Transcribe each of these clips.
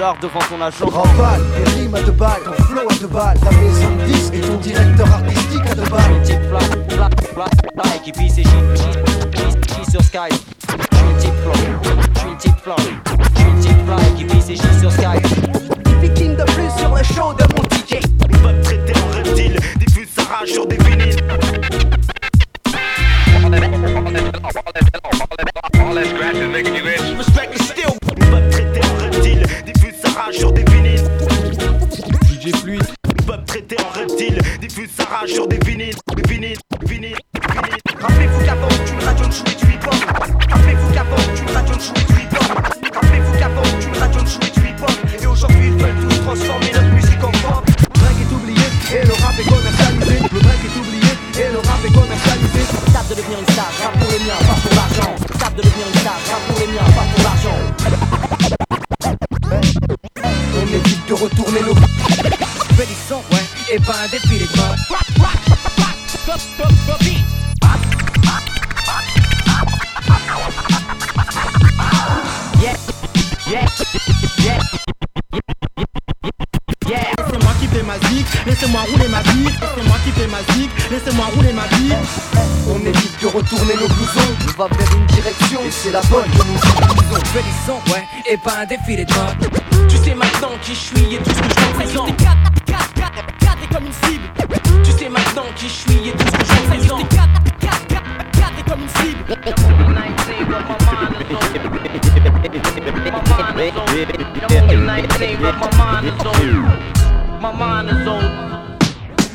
devant c'est la bonne que nous utilisons. Bellissant, ouais, et pas un défilé de mode. Tu sais maintenant qui je suis et tout ce que je représente. Cadré comme une cible, Tu sais maintenant qui je suis et tout ce que je représente. cadré comme une cible.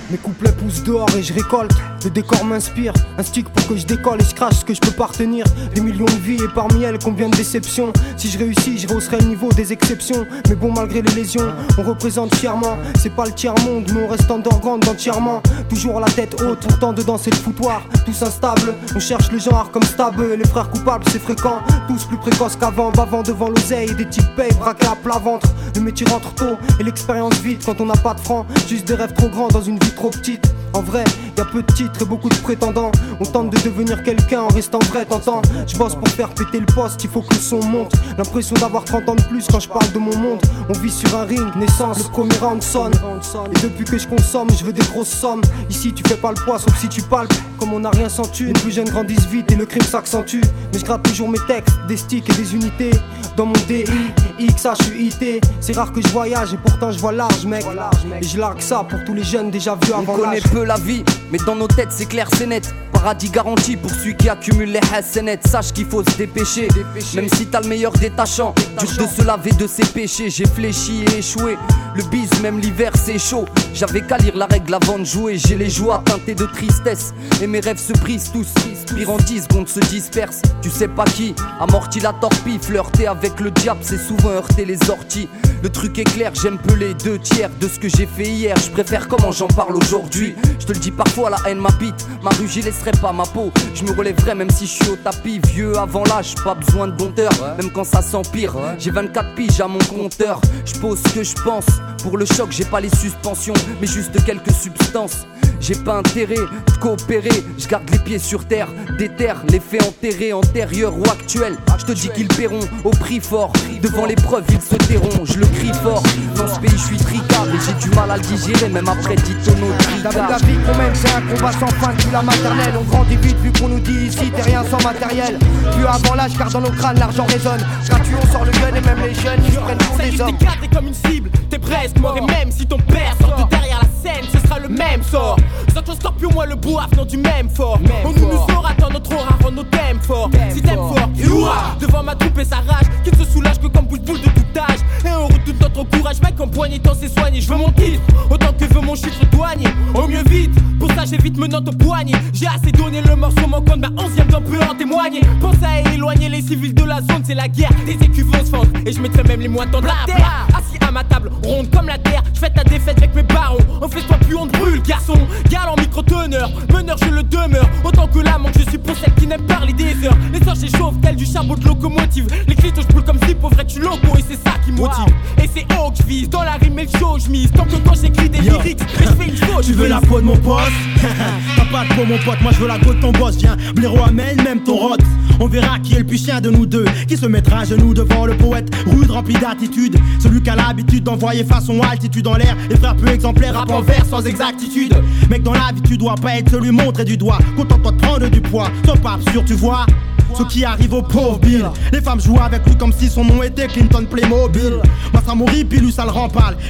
Mes couplets poussent dehors et je récolte. Le décor m'inspire. Un stick pour que je décolle et je crache ce que je peux pas retenir. Des millions de vies et parmi elles combien de déceptions. Si je réussis, je rehausserai le niveau des exceptions. Mais bon, malgré les lésions, on représente fièrement. C'est pas le tiers-monde, mais on reste underground entièrement. Toujours la tête haute, on tente de danser le foutoir. Tous instables, on cherche le genre comme stable. Les frères coupables, c'est fréquent. Tous plus précoces qu'avant, bavant devant l'oseille. Des types payent, braqués à plat ventre. Le métier rentre tôt et l'expérience vite quand on n'a pas de francs. Juste des rêves trop grands dans une vie trop petite. En vrai, y a peu de titres et beaucoup de prétendants. On tente de devenir quelqu'un en restant vrai, t'entends Je bosse pour faire péter le poste, il faut que le son monte. L'impression d'avoir 30 ans de plus quand je parle de mon monde. On vit sur un ring, naissance, le premier round sonne. Et depuis que je consomme, je veux des grosses sommes. Ici, tu fais pas le poids, sauf si tu palpes. Comme on n'a rien senti, les plus jeunes grandissent vite et le crime s'accentue. Mais je gratte toujours mes textes, des sticks et des unités. Dans mon DI, XHUIT. C'est rare que je voyage et pourtant je vois large, mec. Et je largue ça pour tous les jeunes déjà vus On avant connaît l'âge. peu la vie, mais dans nos têtes c'est clair, c'est net. Paradis garanti pour celui qui accumule les hassanettes. Sache qu'il faut se dépêcher, même si t'as le meilleur détachant. Dur de se laver de ses péchés, j'ai fléchi et échoué. Le bise, même l'hiver c'est chaud. J'avais qu'à lire la règle avant de jouer. J'ai les joies teintées de tristesse, et mes rêves se brisent tous. Pire en 10 secondes se dispersent. Tu sais pas qui, amorti la torpille. Flirter avec le diable, c'est souvent heurter les orties. Le truc est clair, j'aime peu les deux tiers de ce que j'ai fait hier. Je préfère comment j'en parle aujourd'hui. Je te le dis parfois, la haine m'habite. Ma rue, j'y laisserai pas ma peau. Je me relèverai même si je suis au tapis. Vieux avant l'âge, pas besoin de. Même quand ça s'empire, j'ai 24 piges à mon compteur. Je pose ce que je pense. Pour le choc, j'ai pas les suspensions, mais juste quelques substances. J'ai pas intérêt de coopérer, je garde les pieds sur terre, déterre les faits enterrés, antérieurs ou actuels. Je te dis qu'ils paieront au prix fort, devant l'épreuve ils se tairont, je le crie fort. Dans ce pays je suis tricard et j'ai du mal à le digérer, même après 10 tonneaux de tricard. la vie qu'on mène, c'est un combat sans fin depuis la maternelle. On grandit vite vu qu'on nous dit ici, t'es rien sans matériel. Plus avant l'âge, car dans nos crânes, l'argent résonne. Gratuit, on sort le gun et même les jeunes, ils se prennent pour des hommes. t'es comme une cible, t'es presque mort et même si ton père sort de derrière la scène, ce sera le même sort. scorpion, moi le bois venant du même fort. On nous nous aura dans notre aura, rend nos thèmes forts. Si t'aimes fort, devant ma troupe et sa rage, qui ne se soulage que comme boule boule de tout âge. Et on redoute notre courage, mec, en poignée tant c'est soigné. Je veux mon titre, autant que veut mon chiffre douanier. Au mieux vite, pour ça j'évite me note au poignet. J'ai assez donné le morceau, mon compte, ma onzième dent peut en témoigner. Pense à éloigner les civils de la zone, c'est la guerre. Des écus vont se fendre, et je mettrai même les mois dans la terre. Ma table, ronde comme la terre, je fais ta défaite avec mes barons. En fait, toi plus on te brûle, garçon. Galant micro-teneur, meneur, je le demeure. Autant que la manque, je suis pour celle qui n'aime parler des heures. Les sorts j'échauffe, tel du charbon de locomotive. Les clitos, je brûle comme si pauvre tu loco, et c'est ça qui me motive. Et c'est haut que je vise, dans la rime et le show, je mise. Tant que quand j'écris des lyrics, je fais une faute. Tu veux la peau de mon poste T'as pas de peau mon pote, moi je veux la go de ton boss. Viens, blaireau amène même ton rot. On verra qui est le plus chien de nous deux. Qui se mettra à genoux devant le poète, rude rempli d'attitude. Celui qui a l'habitude d'envoyer façon altitude en l'air. Et frères peu exemplaires, rap en vers sans exactitude. Mec, dans la vie, tu dois pas être celui montrer du doigt. Contente-toi de prendre du poids. Sois pas absurde, tu vois. Ce qui arrive au pauvre Bill. Les femmes jouent avec lui comme si son nom était Clinton Playmobil. Moi ça m'aurait pilou, ça le rend.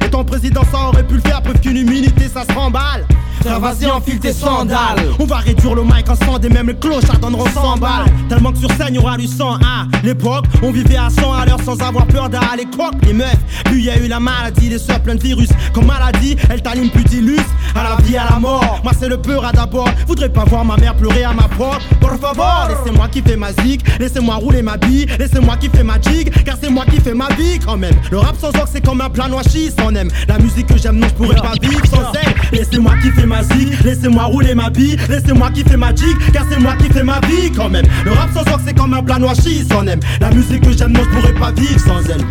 Et ton président, ça aurait pu le faire, preuve qu'une humilité, ça se remballe. Vas-y, enfile tes sandales. On va réduire le mic en sang, et même les clochards donneront 100 balles. Tellement que sur scène, y aura du sang. À l'époque, on vivait à 100 à l'heure sans avoir peur d'aller croque les meufs. Puis y a eu la maladie, les soeurs plein de virus. Comme maladie, elle t'allume plus d'illus. À la vie, à la mort. Moi, c'est le peur à d'abord. Voudrais pas voir ma mère pleurer à ma porte. Por favor, laissez-moi kiffer ma zig. Laissez-moi rouler ma bille. Laissez-moi kiffer ma jig. Car c'est moi qui fais ma vie quand même. Le rap sans orgue, c'est comme un plat noachi sans aime. La musique que j'aime, non, je pourrais pas vivre sans elle. Laissez-moi kiffer ma zig. Laissez-moi rouler ma bille. Laissez-moi kiffer ma jig. Car c'est moi qui fais ma vie quand même. Le rap sans orgue, c'est comme un plat noachi sans aime. La musique que j'aime, non, je pourrais pas vivre sans elle.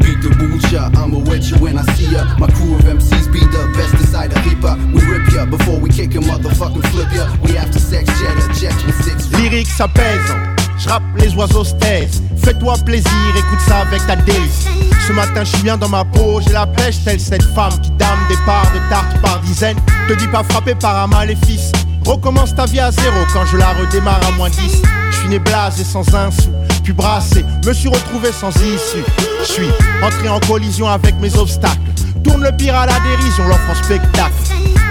Beat the bullshit, I'ma wet you when I see ya. My crew of MCs be the best inside the reaper. We rip ya before we kick ya, motherfucking flip ya. We after sex jet, jet with six. Lyrique, ça pèse. Je les oiseaux se taisent. Fais-toi plaisir, écoute ça avec ta délice. Ce matin, je suis bien dans ma peau, j'ai la pêche, telle cette femme qui dame des parts de tarte par dizaines. Te dis pas frappé par un maléfice. Recommence ta vie à zéro quand je la redémarre à moins 10. Je suis né blasé sans un sou, puis brassé, me suis retrouvé sans issue. Je suis entré en collision avec mes obstacles. Tourne le pire à la dérision, l'offre en spectacle.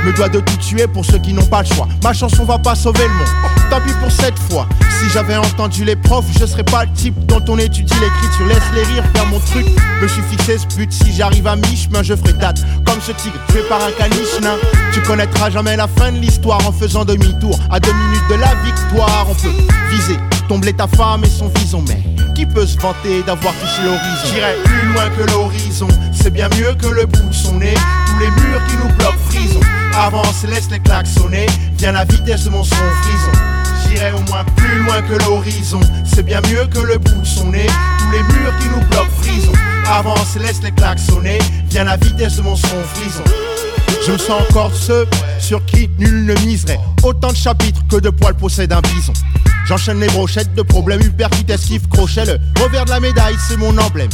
Me dois de tout tuer pour ceux qui n'ont pas le choix. Ma chanson va pas sauver le monde. Tant pis pour cette fois. Si j'avais entendu les profs, je serais pas le type dont on étudie l'écriture. Laisse les rires faire mon truc. Me suis fixé ce but. Si j'arrive à mi-chemin, je ferai date. Comme ce tigre tué par un caniche nain. Tu connaîtras jamais la fin de l'histoire en faisant demi-tour. À deux minutes de la victoire, on peut viser. Ta femme et son vison, mais qui peut se vanter d'avoir touché l'horizon? J'irai plus loin que l'horizon, c'est bien mieux que le bout de. Tous les murs qui nous bloquent frison. Avance, laisse les claques sonner. Viens la vitesse de mon son frison. J'irai au moins plus loin que l'horizon, c'est bien mieux que le bout de. Tous les murs qui nous bloquent frison. Avance, laisse les claques sonner. Viens la vitesse de mon son frison. Je sens encore ceux sur qui nul ne miserait. Autant de chapitres que de poils possède un bison. J'enchaîne les brochettes de problèmes, hyper esquive, crochet. Le revers de la médaille, c'est mon emblème.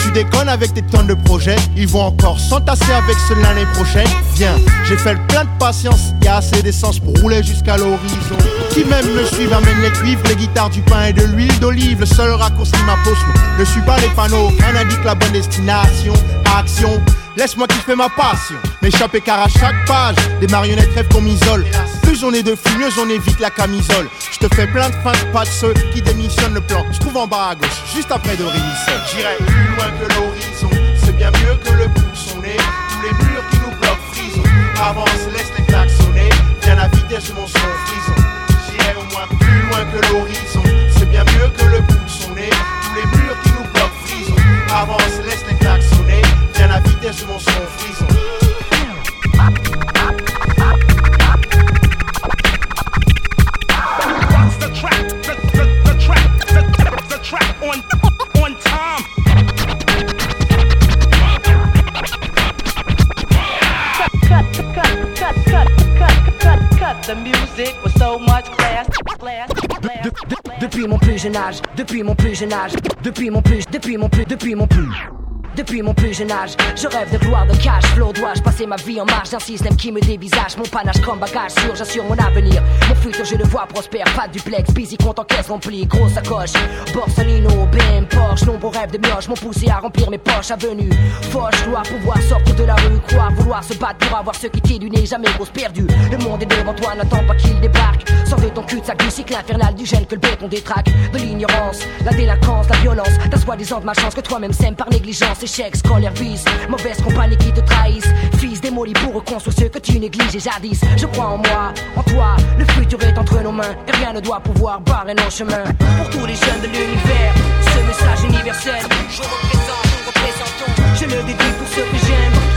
Tu déconnes avec tes tonnes de projets, ils vont encore s'entasser avec ceux l'année prochaine. Viens, j'ai fait le plein de patience, y a assez d'essence pour rouler jusqu'à l'horizon. Qui même me suivent amène les cuivres, les guitares, du pain et de l'huile d'olive. Le seul raccourci m'impose, ne suis pas les panneaux, qu'un indique la bonne destination. Action, laisse-moi kiffer ma passion. M'échapper car à chaque page, des marionnettes rêvent qu'on m'isole. Plus on est de fou, mieux on évite la camisole. Je te fais plein de fins pas de ceux qui démissionnent le plan. Je trouve en bas à gauche, juste après de. J'irai plus loin que l'horizon, c'est bien mieux que le de son nez. Tous les murs qui nous bloquent frison. Avance, laisse les claques sonner. Viens la vitesse de mon son frison. J'irai au moins plus loin que l'horizon, c'est bien mieux que le de son nez. Tous les murs qui nous bloquent frison. Avance, laisse les claques sonner. Viens la vitesse de mon son frison. Jeune âge, depuis mon plus jeune âge, depuis mon plus, depuis mon plus, depuis mon plus. Depuis mon plus jeune âge. Je rêve de gloire, de cash, flow. Dois-je passer ma vie en marge d'un système qui me dévisage? Mon panache comme bagage sûr, j'assure mon avenir. Mon futur, je le vois prospère. Pas de duplex, busy, compte en caisse remplie. Grosse sacoche, Borsalino, BM, Porsche. Nombreux rêves de mioche m'ont poussé à remplir mes poches. Avenue, Foch, gloire, pouvoir sortir de la rue. Croire, vouloir se battre pour avoir ce qui t'est du nez. Jamais grosse perdue. Le monde est devant toi, n'attends pas qu'il débarque. Sors de ton cul de sac du cycle infernal du gène que le béton détraque. De l'ignorance, la délinquance, la violence. T'as soi-disant de ma chance que toi-même sème par négligence. Échec, scolaire, vice. Mauvaise compagnie qui te trahissent. Fils démoli pour reconstruire ce que tu négliges et jadis. Je crois en moi, en toi. Le futur est entre nos mains. Et rien ne doit pouvoir barrer nos chemins. Pour tous les jeunes de l'univers, ce message universel. Je représente, nous représentons. Je le dédie pour ceux que j'aime.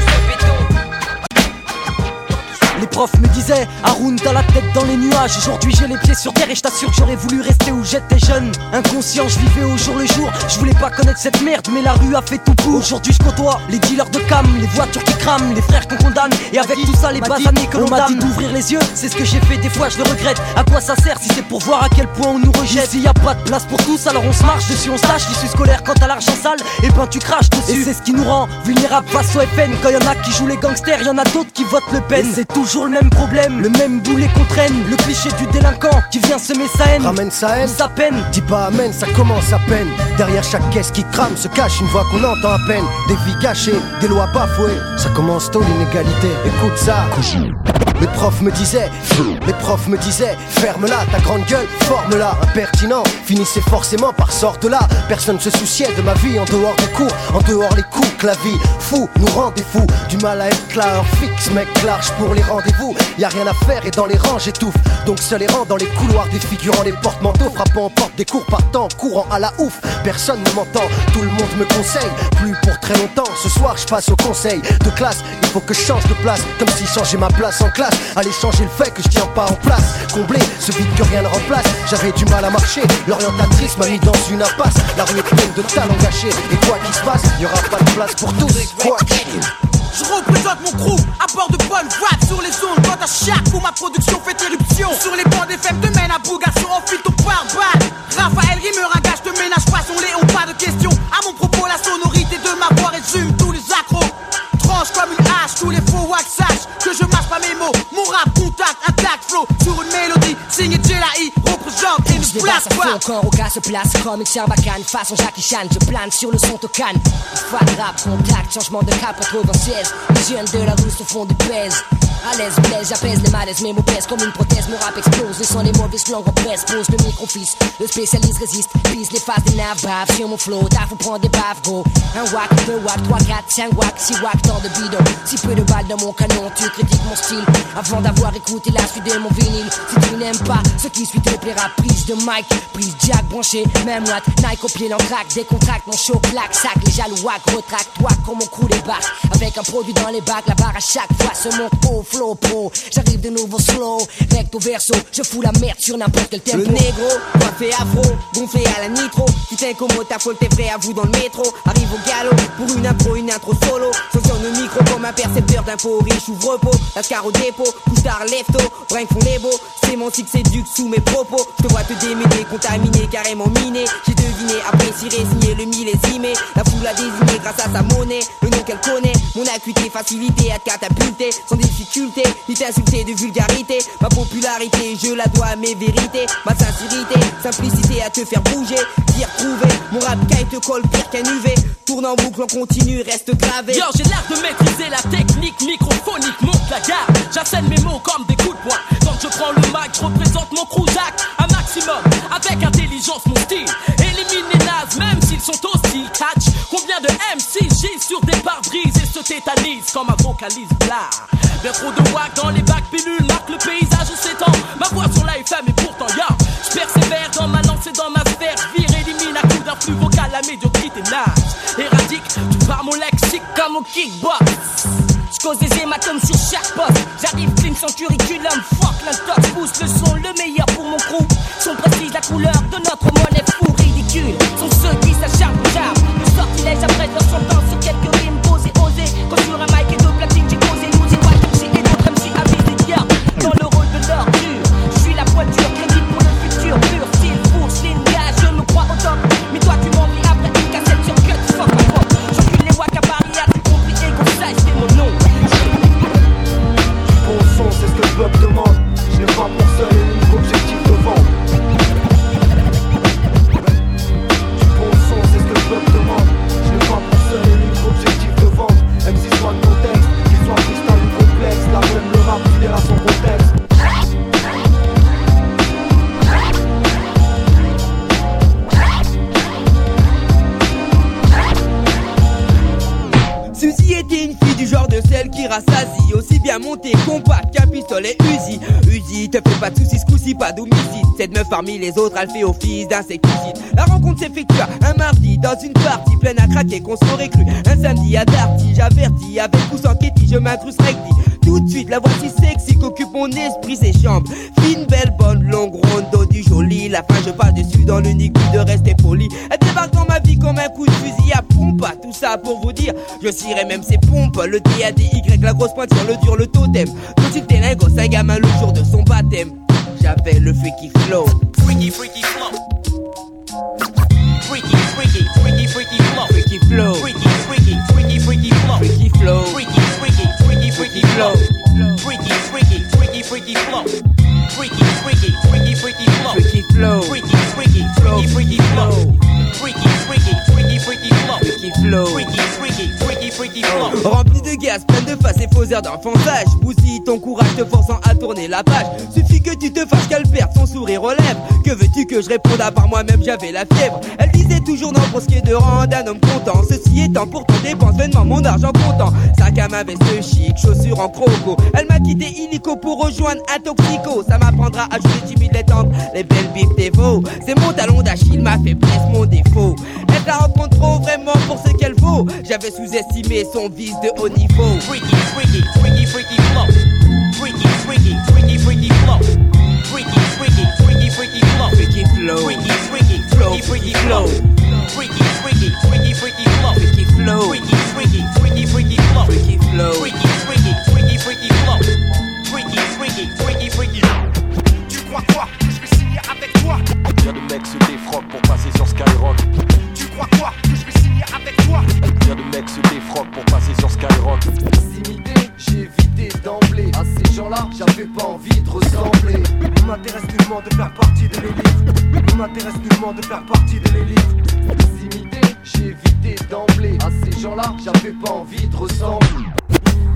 Profs me disaient Haroun t'as la tête dans les nuages. Aujourd'hui j'ai les pieds sur terre et je t'assure que j'aurais voulu rester où j'étais jeune. Inconscient je vivais au jour le jour. Je voulais pas connaître cette merde mais la rue a fait tout pour. Aujourd'hui je côtoie les dealers de cam Les voitures qui crament, les frères qu'on condamne. Et avec tout ça les basanés que l'on m'a dit d'ouvrir les yeux C'est ce que j'ai fait. Des fois je le regrette. À quoi ça sert si c'est pour voir à quel point on nous rejette? S'il y a pas de place pour tous alors on se marche dessus on se lâche. L'issue scolaire quand t'as l'argent sale Et ben tu craches dessus. Et c'est ce qui nous rend vulnérables face au FN Quand y en a qui jouent les gangsters y en a d'autres qui votent Le Pen. C'est toujours le même problème, le même boulet qu'on traîne Le cliché du délinquant qui vient semer sa haine Ramène sa haine, sa peine Dis pas amen, ça commence à peine. Derrière chaque caisse qui crame se cache une voix qu'on entend à peine. Des vies gâchées, des lois bafouées. Ça commence tôt l'inégalité. Écoute ça. Les profs me disaient, les profs me disaient, ferme-la, ta grande gueule, forme-la. Impertinent, finissait forcément par sorte là. Personne se souciait de ma vie en dehors des cours, en dehors les coups que la vie fou nous rendait fous. Du mal à être là, heure fixe, mec, large pour les rendez-vous. Y a rien à faire et dans les rangs j'étouffe. Donc seul errant dans les couloirs défigurant les porte-manteaux, frappant en porte des cours partant, courant à la ouf. Personne ne m'entend, tout le monde me conseille. Plus pour très longtemps, ce soir je passe au conseil de classe. Il faut que je change de place, comme si changer ma place en classe. Aller changer le fait que je tiens pas en place. Combler ce vide que rien ne remplace. J'avais du mal à marcher, l'orientatrice m'a mis dans une impasse. La rue est pleine de talents gâchés. Et quoi qu'il se passe, y aura pas de place pour tous. Quoi Je représente mon crew à bord de Paul Watt sur les ondes. Quand à chaque coup ma production fait éruption. Sur les bancs des fêtes te mène à Bougasson en fil ton pare-balles Raphaël Rimmer un gage de ménage. Poisson Léon pas de question à mon propos la sonorité de ma voix résume tous les accros tranche comme une hache tous les faux wax sache que je marche pas mes mots. Mon rap contact intact flow sur une mélodie. Signé Jelaï représente et débarque place quoi quand au gars se place comme une sarbacane façon Jackie Chan. Je plane sur le son tocane. Pas de rap contact changement de cap 96 les jeunes de la rue se font du pèse. À l'aise blaise j'apaise les malaises mes mots pèsent comme une prothèse. Mon rap explose laissant les mauvaises langues en presse pose le micro-fils le spécialiste résiste. Pise les faces des naves sur mon flow. T'as faut prendre des baves gros un wack deux wack trois quatre cinq wack six wack tant de bidon si peu de balles dans mon canon. Tu critiques mon style avant d'avoir écouté la suite de mon vinyle. Si tu n'aimes pas ce qui suit te plaira. Prise de mic prise jack branché même watt Nike au pied l'entraque décontracte mon show claque sac les jaloux wack retract toi comme mon crew débarque. Avec un produit dans les bacs la barre à chaque fois se monte. Au flow pro j'arrive de nouveau slow. Recto verso je fous la merde sur n'importe quel tempo. Le négro, coiffé afro, gonflé à la nitro. Putain comment ta folle t'es prêt à vous dans le métro. Arrive au galop, pour une impro, une intro solo. Sanctionne le micro comme un percepteur d'infos riche ouvre repos Lascar au dépôt, couche tard tôt Brinque font les beaux, sémantique séduque sous mes propos Je te vois te démêler, contaminé, carrément miné J'ai deviné, apprécié, signé le millésimé La foule a désigné grâce à sa monnaie Le nom qu'elle connaît, mon acuité, facilité à te catapulter Sans difficulté, ni t'insulter de vulgarité Ma popularité, je la dois à mes vérités Ma sincérité, simplicité à te faire bouger T'y retrouver, mon rap caille te colle pire qu'un UV Tourne en boucle, on continue, reste gravé Yo, j'ai l'air de maîtriser la technique microphonique, monte la garde. J'assène mes mots comme des coups de poing. Quand je prends le mic, je représente mon cruzac un maximum, avec intelligence mon style. Élimine les nazes, même s'ils sont hostiles. Catch combien de MC gissent sur des pare-brises et se tétanisent comme un vocaliste blah. Bien trop de wack dans les bacs pilules marque le paysage s'étend. Ma voix sur la FM et pourtant yo, je persévère dans ma lancée dans ma sphère. Vire, élimine à coup d'un flux vocal la médiocrité nage. Éradique, tu pars mon lexique comme mon kickbox. J'cause des comme sur chaque poste. J'arrive clean sans curriculum, fuck l'intox, pousse le son, le meilleur pour mon crew. Son précise la couleur de notre monnaie fou ridicule. Sont ceux qui s'acharnent au. Le sortilège après leur sentence sur quelques rimes posées, osées. Quand sur un mic bien montée, compact qu'un pistolet Uzi. Uzi, te fais pas de soucis, ce coup-ci pas d'homicide Cette meuf parmi les autres, elle fait office d'insecticide La rencontre s'effectua un mardi dans une partie pleine à craquer qu'on s'aurait cru. Un samedi à Darty, j'avertis avec ou sans je m'incruste recti. Tout de suite, la voici sexy qu'occupe mon esprit, ses chambres. Fine, belle, bonne, longue, ronde, La fin, je parle dessus dans l'unique but de rester poli. Elle débarque dans ma vie comme un coup de fusil à pompe. Tout ça pour vous dire, je cirais même ses pompes. Le D A D Y, la grosse pointe sur le dur, le totem. Tout il ténègre, un gamin le jour de son baptême. J'avais le freaky flow. Freaky, freaky flow. Freaky, freaky, freaky, freaky flow. Freaky flow. Freaky, freaky, freaky, freaky flow. Freaky flow. Freaky, freaky, freaky, freaky flow. Freaky, freaky, freaky, freaky flow. Flow. Freaky. Freaky, freaky, freaky, freaky flow. Freaky, freaky, freaky, freaky flow. Freaky flow. Freaky, flow. Rempli de gaz, plein de faces et faux airs d'enfantage. Bousille ton courage te forçant à tourner la page. Suffit que tu te fasses qu'elle perde son sourire aux lèvres. Que veux-tu que je réponde à part moi-même, j'avais la fièvre. Elle disait toujours non pour ce qui est de rendre un homme content. Ceci étant, pourtant dépense vainement mon argent comptant. Sac à main, veste chic, chaussures en croco. Elle m'a quitté illico pour rejoindre un toxico. Ça m'apprendra à jouer timide les tendres, les belles bifs des. C'est mon talon d'Achille, ma faiblesse, mon défaut. Elle la rencontre trop vraiment pour ce qu'elle vaut. J'avais sous-estimé son vice de haut niveau. Freaky, freaky, freaky, freaky flow. Freaky, freaky, freaky, freaky flow. Freaky, freaky, freaky, freaky flow. Freaky flow. Freaky, freaky, freaky, freaky flow. Freaky, freaky, freaky, freaky flow. Freaky flow. Freaky, freaky, freaky, freaky flow. Freaky flow. Freaky, freaky, freaky, freaky flow. Freaky, freaky, freaky, freaky. Tu crois quoi? Que je vais signer avec toi Bien de mecs se défroquent pour passer sur Skyrock. Tu crois quoi? Signer avec toi Bien de mecs se défroquent pour passer sur Skyrock. Proximité, j'ai évité d'emblée. À ces gens-là, j'avais pas envie de ressembler. Il m'intéresse nullement de faire partie de l'élite. Il m'intéresse nullement de faire partie de l'élite. Proximité, j'ai évité d'emblée. À ces gens-là, j'avais pas envie de ressembler.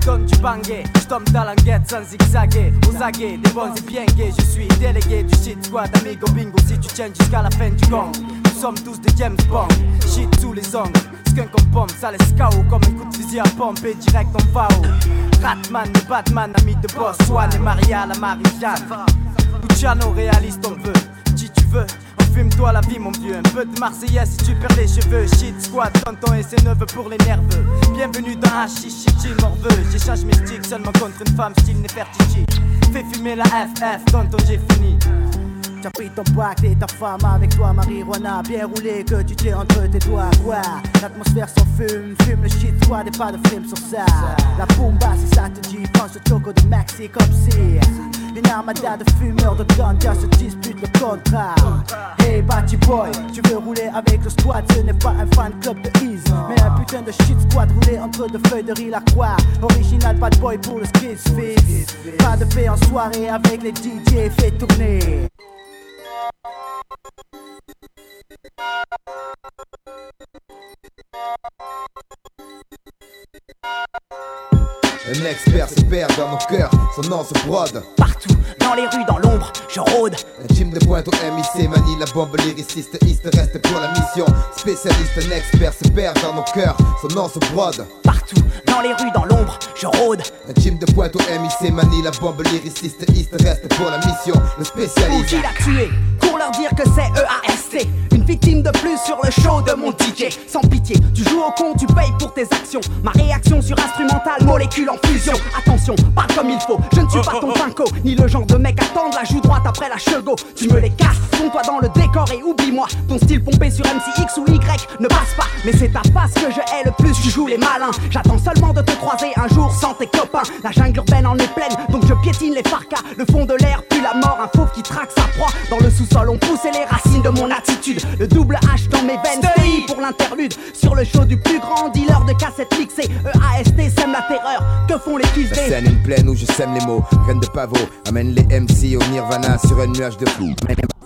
Comme du bangé, je tombe dans l'enquête sans zigzaguer Aux aguets, des bons et bien gays Je suis délégué du shit squad, amigo bingo Si tu tiens jusqu'à la fin du gang sommes tous des James Bond. Shit sous les ongles, skunk en Ça laisse KO comme un coup de fusil à pompe Et direct on va au Ratman, le Batman, ami de boss. Swan et Maria, la Marie-Jeanne Luciano, réaliste on veut. Si tu veux Fume-toi la vie mon vieux, un peu de Marseillaise si tu perds les cheveux. Shit squad, tonton et ses neveux pour les nerveux. Bienvenue dans Hashish, shit, morveux J'échange mes sticks seulement contre une femme style Nefertiti. Fais fumer la FF, tonton j'ai fini T'as pris ton pacte et ta femme avec toi, marijuana bien roulé que tu tiens entre tes doigts. Quoi L'atmosphère s'en fume, fume le shit, toi, des pas de film sur ça. La bomba, si ça te dit, pense au choco de Maxi comme si. Une armada de fumeurs de ganja se disputent le contrat. Hey, Batty Boy, tu veux rouler avec le squad, ce n'est pas un fan club de Ease, mais un putain de shit squad roulé entre deux feuilles de riz la croix. Original bad boy pour le skis fix. Pas de paix en soirée avec les DJ, fait tourner. Un expert se perd dans nos cœurs, son nom se brode. Partout, dans les rues, dans l'ombre, je rôde. Un team de pointe au MIC manie la bombe lyriciste, East reste pour la mission. Spécialiste, un expert se perd dans nos cœurs, son nom se brode. Partout, dans les rues, dans l'ombre, je rôde. Un team de pointe au MIC manie la bombe lyriciste, East reste pour la mission. Le spécialiste. Tué, que c'est EAST. Une victime de plus sur le show de mon DJ. Sans pitié, tu joues au con, tu payes pour tes actions. Ma réaction sur instrumental, molécule en fusion. Attention, pas comme il faut, je ne suis pas ton pinko. Ni le genre de mec à tendre la joue droite après la chego. Tu me les casses, fonds-toi dans le décor et oublie-moi. Ton style pompé sur MCX ou Y ne passe pas. Mais c'est ta face que je hais le plus, tu joues les malins. J'attends seulement de te croiser un jour sans tes copains. La jungle urbaine en est pleine, donc je piétine les farcas. Le fond de l'air pue la mort, qui traque sa proie. Dans le sous-sol, on poussait les racines de mon attitude. Le double H dans mes veines, pays pour sur le show du plus grand dealer de cassettes mixées. EAST sème la terreur. Que font les kiss La scène une plaine où je sème les mots, graines de pavot. Amène les MC au nirvana sur un nuage de flou.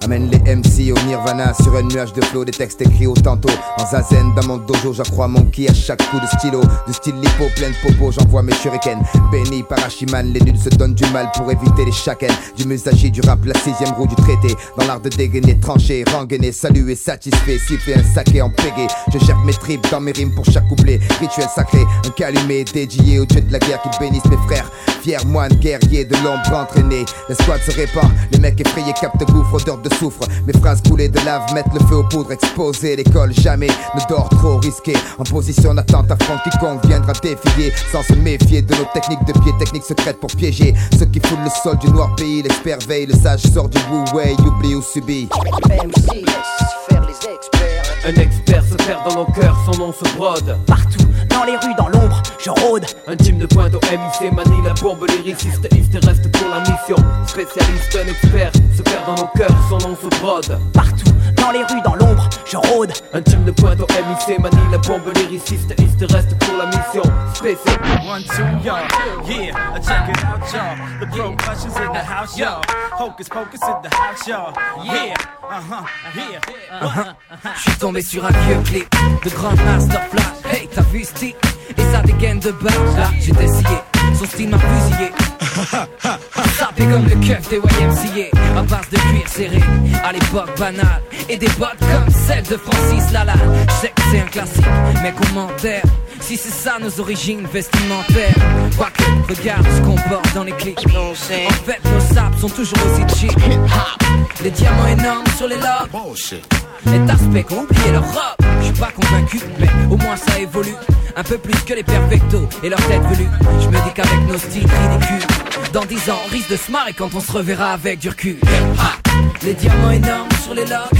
Amène les MC au nirvana sur un nuage de flow, des textes écrits au tantôt. En zazen, dans mon dojo, j'accrois mon ki à chaque coup de stylo. Du style lipo, plein de popo, j'envoie mes shurikens. Béni par Hachiman, les nuls se donnent du mal pour éviter les chakens. Du musashi, du rap, la sixième roue du traité. Dans l'art de dégainer, trancher, rengainer, saluer, satisfait, siffler un saké en pégé. Je gère mes tripes dans mes rimes pour chaque couplet. Rituel sacré, un calumet dédié aux dieux de la guerre qui bénissent mes frères. Fiers moines, guerriers de l'ombre entraînés. L'escouade se répand, les mecs effrayés captent gouffre, odeur de soufre. Mes phrases coulées de lave mettent le feu aux poudres exposées. L'école jamais ne dort trop risqué. En position d'attente affronte quiconque viendra défier. Sans se méfier de nos techniques de pied, techniques secrètes pour piéger. Ceux qui foulent le sol du noir pays, l'expert veille, le sage sort du wu-way, oublie ou subit. Faire les experts. Un expert se perd dans nos cœurs, son nom se brode. Partout, dans les rues, dans l'ombre, je rôde. Un team de pointe au MIC manie la bombe, lyriciste, iste reste pour la mission. Spécialiste, un expert se perd dans nos cœurs, son nom se brode. Partout, dans les rues, dans l'ombre, je rôde. Un team de pointe au MIC manie la bombe, lyriciste, iste reste pour la mission. Spécial. One, two, y'all. Yeah, uh, check it out, y'all. The percussion's in the house, y'all. Hocus pocus in the house, y'all. Yeah, uh huh, yeah. Uh-huh. Je suis tombé sur un vieux clip de Grand Master Flash. Hey, t'as vu Et ça dégaine de base. Là, j'ai décidé, son style m'a fusillé. Sapé comme le keuf des YMCA À base de cuir serré, à l'époque banale. Et des bottes comme celle de Francis Lalanne Je sais que c'est un classique, mais commentaire Si c'est ça nos origines vestimentaires Quoique, regarde ce qu'on porte dans les clips En fait, nos sables sont toujours aussi cheap Les diamants énormes sur les lobes. Les aspects ont oublié leur robe. Je suis pas convaincu, mais au moins ça évolue. Un peu plus que les perfectos et leur tête velue. Je me dis qu'avec nos styles ridicules Dans 10 ans on risque de se marrer quand on se reverra avec du recul. Les diamants énormes sur les lobes.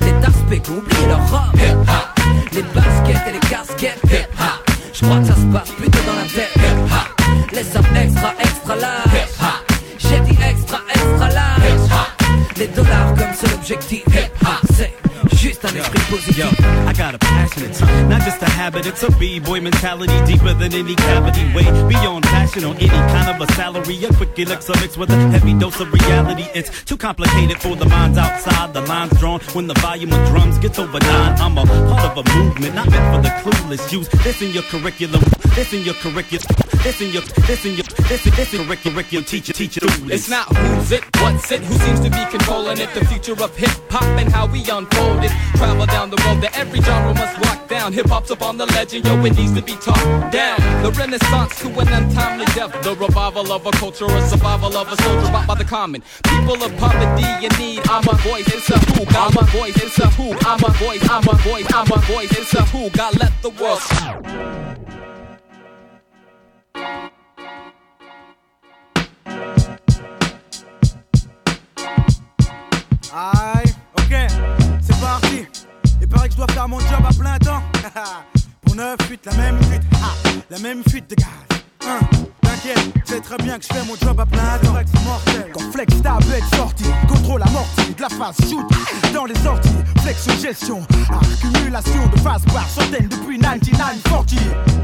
Les aspects ont oublié leur robe. Les baskets et les casquettes Hip-hop. Je crois que ça se passe plutôt dans la tête Hip-hop. Les sables extra extra large Hip-hop. J'ai dit extra extra large Hip-hop. Les dollars comme seul objectif Hip-hop. C'est juste un esprit positif Yo, I got a passion, it's not just a habit, it's a b-boy mentality deeper than any cavity. Way beyond passion on any kind of a salary. A quick elixir mixed with a heavy dose of reality. It's too complicated for the minds outside. The lines drawn when the volume of drums gets over nine. I'm a part of a movement, not meant for the clueless. Use this in your curriculum, this in your curriculum, this in your, this in your, this in, this in curriculum. Teacher, teacher, It's not who's it, what's it, who seems to be controlling it. The future of hip hop and how we unfold it. Travel down the road that every genre must walk down. Hip hop's up on the legend, yo, it needs to be talked down. The renaissance to an untimely death. The revival of a culture, a survival of a soldier bought by the common. People of poverty in need. I'm a voice, it's a who. Voice, it's a a a a it's a the world. Aïe, ok, c'est parti. Il paraît que je dois faire mon job à plein temps. Pour 9 fuites, la même fuite, la même fuite de gaz. C'est très bien que je fais mon job à plein temps. Quand flex tablette sortie, contrôle amorti de la phase shoot dans les sorties. Flex gestion, accumulation de phase par centaines depuis 9940.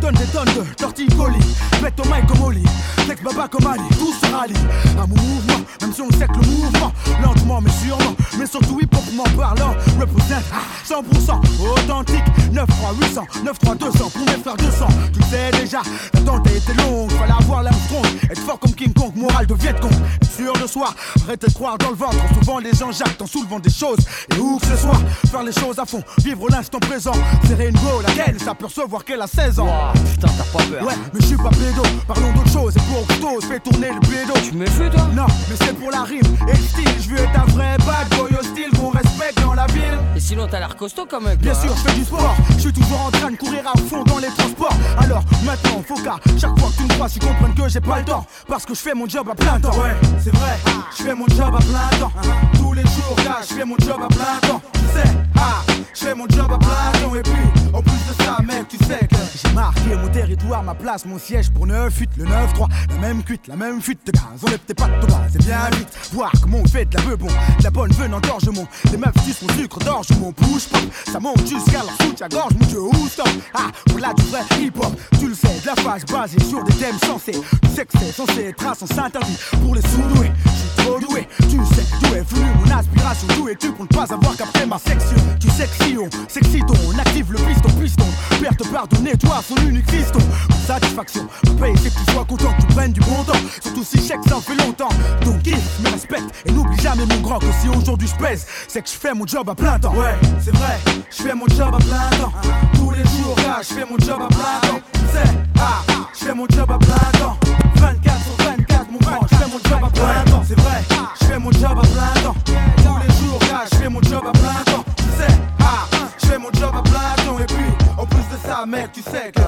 Donne des tonnes de torticolis, pète au mic comme Oli. Flex baba comme Ali, tout se rallie mon mouvement, même si on sait que le mouvement, lentement mais sûrement, mais surtout m'en parlant, représente 100% authentique. 9 3 800, 9 3 200 pour mes frères 200. Tu sais déjà, l'attente a été longue, fallait avoir l'Armstrong, être fort comme King Kong, moral de Viet Cong, être sûr de soi, arrêtez de croire dans le ventre, souvent les gens jactent en soulevant des choses, et où que ce soit, faire les choses à fond, vivre l'instant présent, serrer une go, laquelle s'apercevoir qu'elle a 16 ans. putain, t'as pas peur. Ouais, mais je suis pas pédo, parlons d'autre chose, et pour je fais tourner le pédo. Tu me fais toi? Non, mais c'est pour la rime. Et le style, je veux être un vrai bad boy hostile qu'on respecte dans la ville. Et sinon t'as l'air costaud quand même Bien sûr, je fais du sport, je suis toujours en train de courir à fond dans les transports. Alors maintenant, faut qu'à chaque fois que tu me crois, tu comprennes que j'ai pas le temps. Parce que je fais mon job à plein temps. Ouais, c'est vrai, je fais mon job à plein temps. Tous les jours, gars, je fais mon job à plein temps. Tu sais, ah, je fais mon job à plein temps. Et puis, en plus de ça, mec, tu sais que j'ai marqué mon territoire, ma place, mon siège pour 9-8, le 9-3. La même cuite, la même fuite de gaz. Enlève tes pattes, Thomas, c'est bien vite. Voir comment on fait de la bon, de la bonne veine engorgement. Les meufs disent mon sucre d'orge, mon bouche pop. Ça monte jusqu'à la soute, à gorge, mon dieu, où stop? Ah, voilà du vrai hip-hop. Tu le sais, de la phase basée sur des thèmes sensés. Tu que c'est censé être un sens interdit pour les sous-doués. Je suis trop doué, tu sais d'où est venu mon aspiration? D'où es-tu pour ne pas avoir capté ma section Tu sais que si on active le piston, piston. Père te pardonner, toi, son unique fiston. Pour satisfaction, mon paye, c'est que tu sois content, que tu prennes du bon temps. Surtout si chèque, ça fait longtemps. Donc kiffe, me respecte et n'oublie jamais mon grand que si aujourd'hui je pèse, c'est que je fais mon job à plein temps. Ouais, c'est vrai, je fais mon job à plein temps. Tous les jours, gars, je fais mon job à plein temps. Tu sais, ah, je fais mon job à plein temps. 24 sur 24, mon grand, je fais mon job à plein temps. C'est vrai, je fais mon job à plein temps. Tous les jours, gars, je fais mon job à plein temps. Tu sais, ah, je fais mon job à plein temps. Et puis, en plus de ça, mec, tu sais que.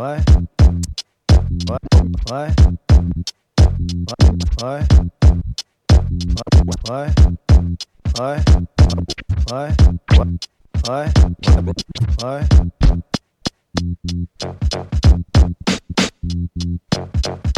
Ouais. Ouais. Ouais. Ouais. Ouais. Ouais. Ouais. Ouais. Ouais. Roux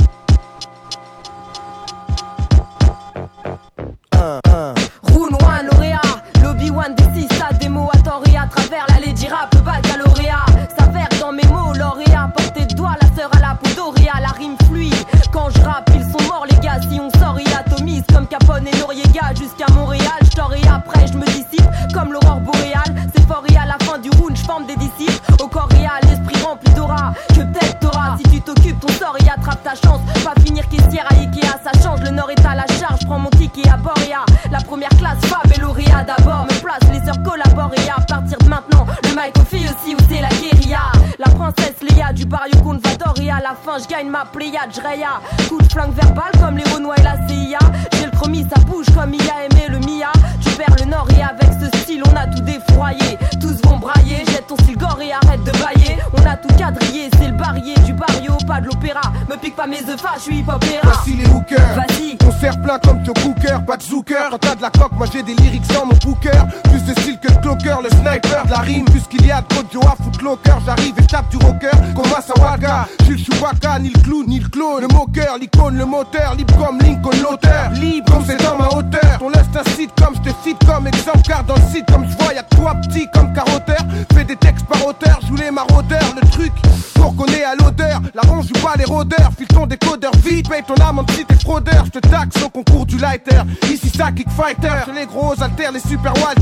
Fighters, les gros altères, les super wise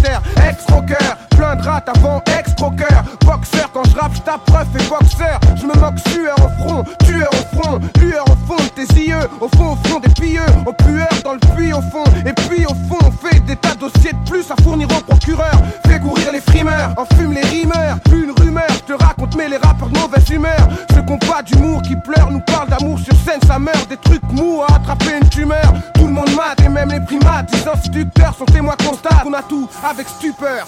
les primates. Les instituteurs sont témoins constats. On a tout avec stupeur.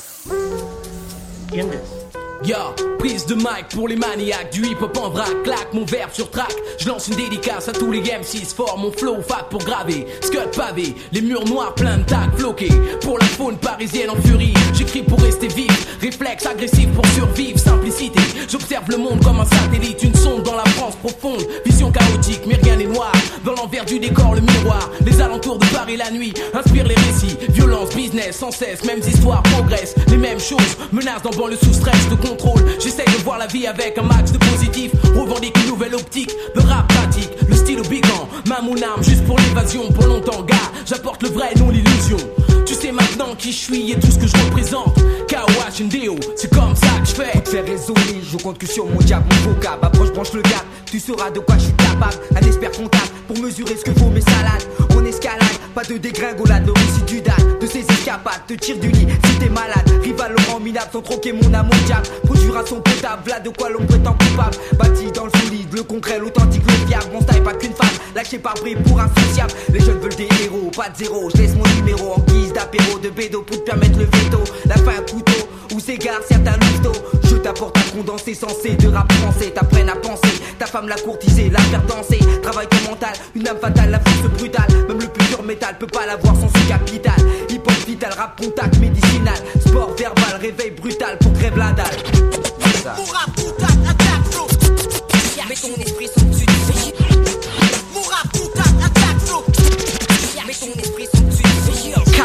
Prise de mic pour les maniaques du hip hop en vrac, claque mon verbe sur track. Je lance une dédicace à tous les M6 fort, mon flow fat pour graver. Scud pavé, les murs noirs pleins de tags floqués. Pour la faune parisienne en furie, j'écris pour rester vif. Réflexe agressif pour survivre, simplicité. J'observe le monde comme un satellite, une sonde dans la France profonde. Vision chaotique, mais rien n'est noir. Dans l'envers du décor, le miroir. Les alentours de Paris la nuit inspirent les récits. Violence, business, sans cesse, mêmes histoires progressent. Les mêmes choses, menaces dans banlieue sous stress J'essaie de voir la vie avec un max de positif. Revendique une nouvelle optique de rap pratique. Le style bigan, ma mon âme juste pour l'évasion. Pour longtemps, gars, j'apporte le vrai, non l'illusion. Tu sais maintenant qui je suis et tout ce que je représente. Kawash Deal, c'est comme ça que je fais. Te faire raisonner, je compte que sur mon diable, mon vocable. Approche, branche le gap, tu sauras de quoi je suis capable. Un expert comptable pour mesurer ce que vaut mes salades. Pas de dégringolade, le récit du date de ces escapades. Te tire du lit si t'es malade. Rival Laurent minable sans troquer mon amour diable. Produire à son potable, là de quoi l'on prétend coupable. Bâti dans le solide, le concret, l'authentique, le fiable. Mon style pas qu'une femme, lâché par bris pour insociable. Les jeunes veulent des héros, pas de zéro. Je laisse mon numéro en guise d'apéro, de bédo pour te permettre le veto. La fin, un couteau, où s'égarent certains louveteaux. Je t'apporte un condensé censé de rap français. T'apprennes à penser, ta femme l'a courtiser, la faire danser. Travail mental, une âme fatale, la force brutale. Plus dur métal peut pas l'avoir sans ce capital. Hip hop vital, rap contact médicinal. Sport verbal, réveil brutal pour grève la dalle. Mon rap contact, attaque flow. Mets ton esprit sur dessus du Mon rap contact, attaque flow. Mets ton esprit sur dessus du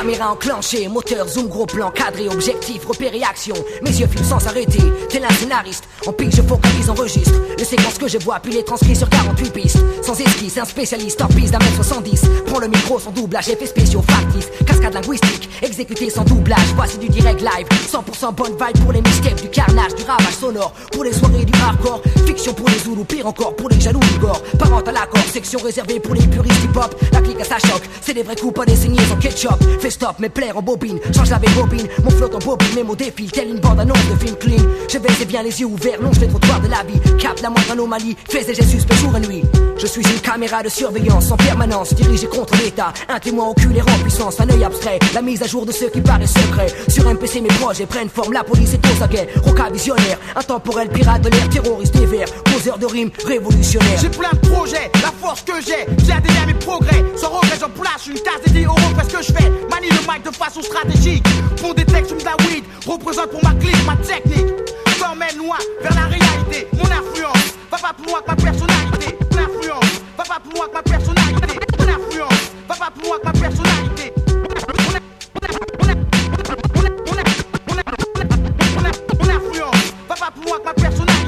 Caméra enclenchée, moteur, zoom, gros plan, cadré, objectif, repéré, action. Mes yeux filment sans arrêter, tel un scénariste. En pique, je focalise, enregistre. Les séquences que je vois, puis les transcris sur 48 pistes. Sans esquisse, un spécialiste en piste d'un mètre 70. Prends le micro sans doublage, effets spéciaux, factifs. Cascade linguistique, exécuté sans doublage. Voici du direct live, 100% bonne vibe pour les mixtapes, du carnage, du ravage sonore. Pour les soirées du hardcore, fiction pour les zoulous, pire encore pour les jaloux du gore. À l'accord, section réservée pour les puristes hip hop. La clique à sa choc, c'est des vrais coups, pas des saignées sans ketchup. Stop, mes plaires en bobine, change la bobine. Mon flot en bobine, mes mots défilent, telle une bande annonce de film clean. Je vais et bien les yeux ouverts, longe les trottoirs de la vie. Capte la moindre anomalie, fais j'ai suspect jour et nuit. Je suis une caméra de surveillance en permanence, dirigée contre l'état. Un témoin oculaire en puissance, un œil abstrait. La mise à jour de ceux qui paraissent secrets. Sur un PC, mes projets prennent forme, la police est au saguet. Roca visionnaire, intemporel pirate de l'air, terroriste des verts. Poseur de rimes, révolutionnaire. J'ai plein de projets, la force que j'ai, j'ai adhéré à mes progrès. Sans regret, j'en place une tasse dédiée au refait ce que je fais. Manie le mic de façon stratégique. Pour des textes, de weed, représente pour ma clique, ma technique. T'emmène loin vers la réalité. Mon influence va pas plus loin que ma personnalité. Mon influence va pas plus loin que ma personnalité. Mon influence va pas plus loin que ma personnalité. Mon influence va pas plus loin que ma personnalité.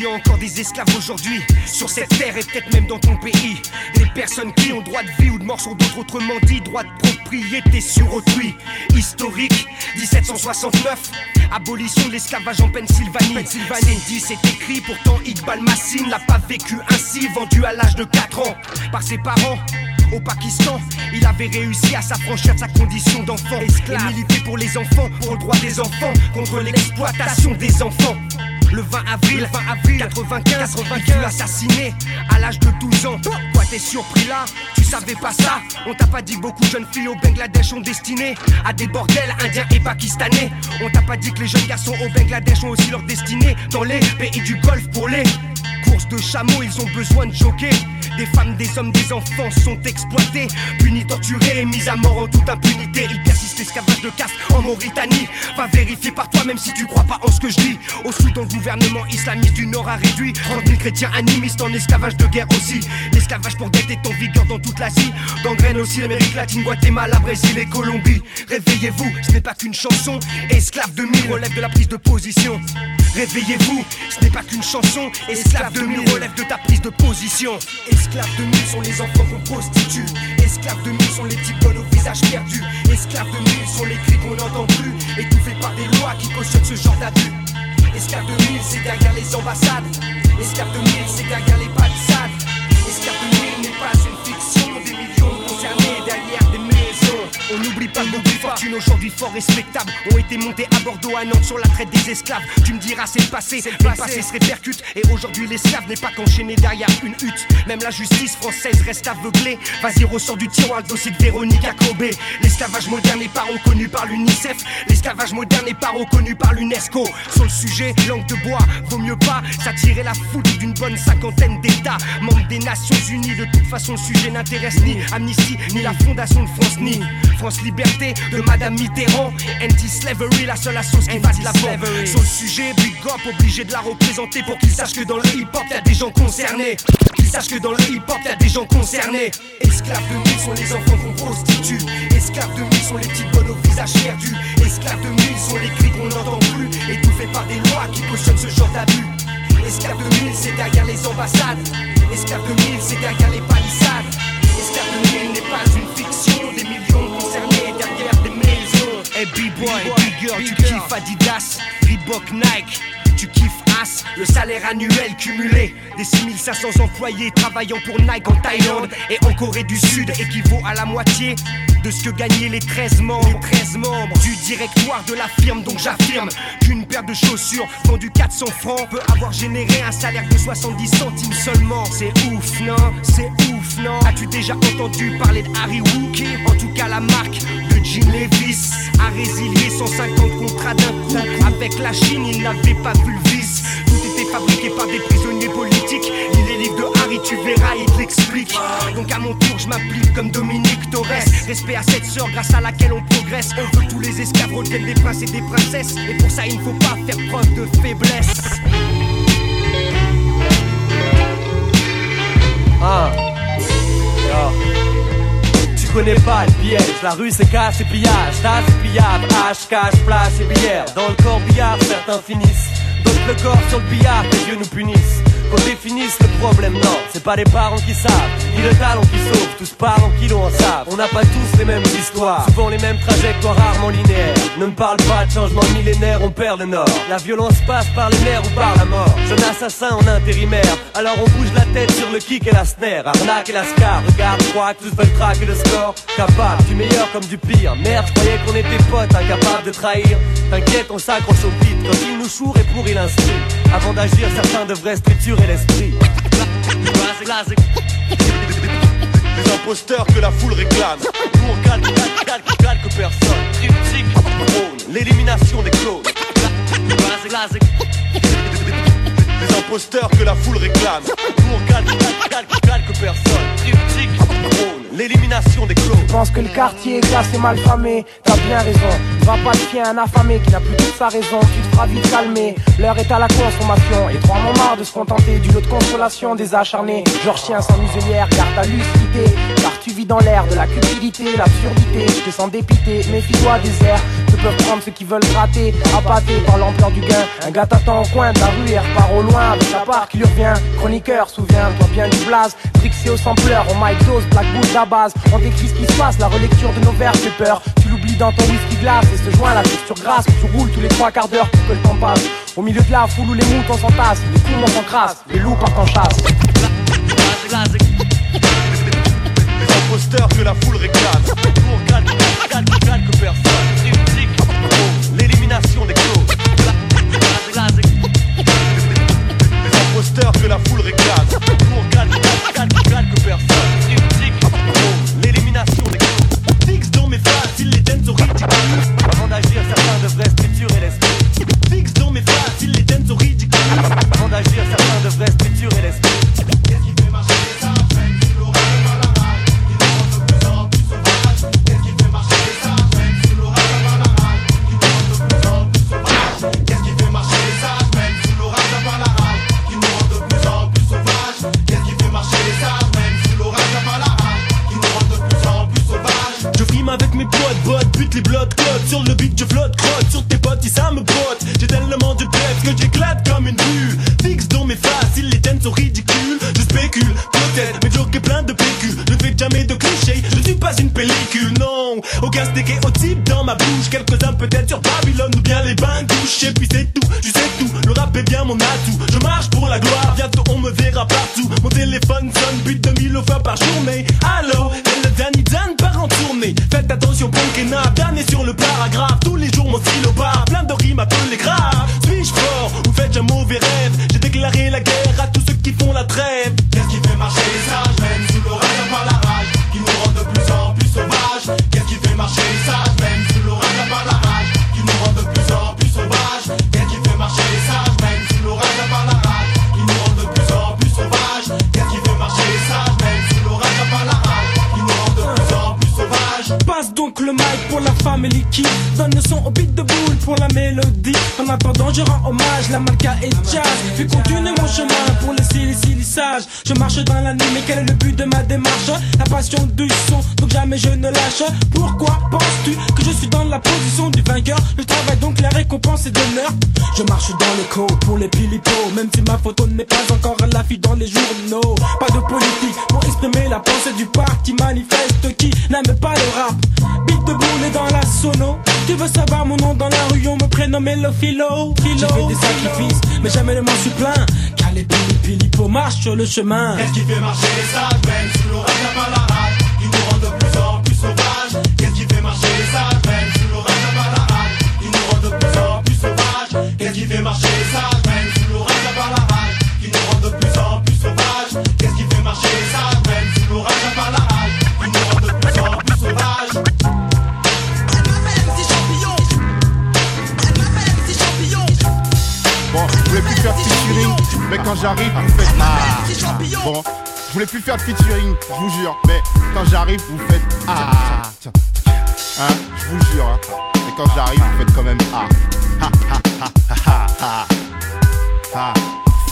Y a encore des esclaves aujourd'hui sur cette terre et peut-être même dans ton pays, des personnes qui ont droit de vie ou de mort sur d'autres, autrement dit, droit de propriété sur autrui. Historique, 1769, abolition de l'esclavage en Pennsylvanie. Pennsylvanie, dit c'est écrit, pourtant Iqbal Massin l'a pas vécu ainsi, vendu à l'âge de 4 ans par ses parents. Au Pakistan, il avait réussi à s'affranchir de sa condition d'enfant. Esclave. Pour les enfants, pour le droit des enfants, contre l'exploitation des enfants. Le 20 avril, 20 avril 95, 95, il fut assassiné à l'âge de 12 ans. Quoi, t'es surpris là? Tu savais pas ça? On t'a pas dit que beaucoup de jeunes filles au Bangladesh ont destiné à des bordels indiens et pakistanais. On t'a pas dit que les jeunes garçons au Bangladesh ont aussi leur destinée dans les pays du Golfe pour les courses de chameaux. Ils ont besoin de joker. Des femmes, des hommes, des enfants sont exploités, punis, torturés mis à mort en toute impunité. Il persiste l'esclavage de caste en Mauritanie. Va vérifier par toi, même si tu crois pas en ce que je dis. Au Soudan, le gouvernement islamiste du Nord a réduit 30 000 chrétiens animistes en esclavage de guerre aussi. L'esclavage pour dette est en vigueur dans toute l'Asie. Gangrène aussi l'Amérique latine, Guatemala, Brésil et Colombie. Réveillez-vous, ce n'est pas qu'une chanson. Esclave de mille relève de la prise de position. Réveillez-vous, ce n'est pas qu'une chanson. Esclave de mille relève de ta prise de position. Esclaves de mille sont les enfants qu'on prostitue. Esclaves de mille sont les types au visage perdu. Esclaves de mille sont les cris qu'on n'entend plus. Étouffés par des lois qui cautionnent ce genre d'abus. Esclaves de mille, c'est derrière les ambassades. Esclaves de mille, c'est derrière les palissades. Esclaves de mille n'est pas une fiction. Des millions concernés derrière des maisons. On n'oublie pas que beaucoup fortunes aujourd'hui fort respectables ont été montés à Bordeaux, à Nantes sur la traite des esclaves. Tu me diras c'est le passé, mais le passé se répercute. Et aujourd'hui l'esclave n'est pas qu'enchaîné derrière une hutte. Même la justice française reste aveuglée. Vas-y ressort du tiroir le dossier de Véronique Jacobé. L'esclavage moderne n'est pas reconnu par l'UNICEF. L'esclavage moderne n'est pas reconnu par l'UNESCO. Sur le sujet, langue de bois, vaut mieux pas s'attirer la foudre d'une bonne cinquantaine d'États. Membres des Nations Unies, de toute façon le sujet n'intéresse ni Amnesty, ni la Fondation de France, ni États-Unis. France Liberté de Madame Mitterrand. Anti-slavery, la seule sauce qui va de l'avant. Sur le sujet, Big Up, obligé de la représenter pour qu'ils sachent que dans le hip-hop, y'a des gens concernés. Qu'ils sachent que dans le hip-hop, y'a des gens concernés. Esclaves de nuit sont les enfants qu'on prostitue. Esclaves de nuit sont les petites bonnes au visage perdu. Esclaves de nuit sont les cris qu'on n'entend plus. Étouffés par des lois qui cautionnent ce genre d'abus. Esclaves de nuit, c'est derrière les ambassades. Esclaves de nuit, c'est derrière les palissades. Nuit n'est pas une fiction. Des millions concernés derrière des maisons. Hey B-boy, big girl, tu kiffes Adidas, Reebok, Nike. Tu kiffes Le salaire annuel cumulé des 6500 employés travaillant pour Nike en Thaïlande et en Corée du Sud équivaut à la moitié de ce que gagnaient les 13 membres, les 13 membres du directoire de la firme. Donc j'affirme qu'une paire de chaussures vendue 400 francs peut avoir généré un salaire de 70 centimes seulement. C'est ouf, non? C'est ouf, non? As-tu déjà entendu parler de Harry Wookie? En tout cas, la marque de Jean Levis a résilié 150 contrats d'un coup. Avec la Chine, il n'avait pas vu le Tout était fabriqué par des prisonniers politiques. Lis les livres de Harry, tu verras, il l'explique. Donc à mon tour, je m'applique comme Dominique Torres. Respect à cette sœur grâce à laquelle on progresse. On veut tous les esclaves redeviennent des princes et des princesses. Et pour ça, il ne faut pas faire preuve de faiblesse. Ah. Tu connais pas le piège, la rue c'est casse et pillage, tasse et pillable, hache, cache, place et bière. Dans le corbillard, certains finissent, le corps sur le billard, les dieux nous punissent. Qu'on définisse le problème, non, c'est pas les parents qui savent, ni le talent qui sauve, tous parlent en kilos en savent. On n'a pas tous les mêmes histoires, souvent les mêmes trajectoires rarement linéaires. Ne me parle pas de changement millénaire, on perd le nord. La violence passe par les nerfs ou par la mort. Jeune assassin en intérimaire, alors on bouge la tête sur le kick et la snare. Arnaque et la scar, regarde, crois tous veulent traquer le score. Capable, du meilleur comme du pire. Merde, croyais qu'on était potes, incapables de trahir. T'inquiète, on s'accroche au beat, quand il nous choure et pour il. Avant d'agir, certains devraient structurer l'esprit. Les imposteurs que la foule réclame. On calque, calque, calque, calque personne. L'élimination des clones. Les imposteurs que la foule réclame. Nous on calque, calque, calque, calque personne. Triptyque, l'élimination des clones. Je pense que le quartier est classé mal famé, t'as bien raison. Va pas te fier à un affamé qui n'a plus toute sa raison. Tu te feras vite calmer, l'heure est à la consommation. Et trois m'en marre de se contenter du lot de consolation des acharnés. Genre chien sans muselière, garde ta lucidité. Car tu vis dans l'air de la cupidité, l'absurdité. Je te sens dépité, méfie-toi des airs. Que peuvent prendre ceux qui veulent te rater, appâté par l'ampleur du gain. Un gars t'attend au coin de la rue et repart au loin avec la part qui lui revient. Chroniqueur, souviens-toi bien du blaze. Trixé au sampleur, au mic dose, black bouge à base. On décrit ce qui se passe, la relecture de nos vers fait peur. Tu l'oublies dans ton whisky glace et ce joint la texture grasse que tu roules tous les trois quarts d'heure pour que le temps passe. Au milieu de la foule où les moutons s'entassent, les poumons s'encrassent, les loups partent en chasse. Les imposteurs que la foule réclame. On calque, calque personne. Que la foule réclame. Calque, calque, calque, calque personne. Pourquoi penses-tu que je suis dans la position du vainqueur? Je travaille donc la récompense et d'honneur. Je marche dans les côtes pour les pilipos, même si ma photo n'est pas encore à l'affiche dans les journaux. Pas de politique pour exprimer la pensée du parti manifeste qui n'aime pas le rap. Beat de boule dans la sono. Tu veux savoir mon nom dans la rue, on me prénommait le philo. J'ai fait des sacrifices, mais jamais ne m'en suis plein. Car les pilipos marchent sur le chemin. Qu'est-ce qui fait marcher les sages, même sous l'orage, pas la rage, mais quand j'arrive, vous faites ah. Bon, je voulais plus faire de featuring, je vous jure, mais quand j'arrive, vous faites ah. Tiens, Hein, je vous jure, hein. Et quand j'arrive, vous faites quand même ah. Ha ha ha ha ha. Ah,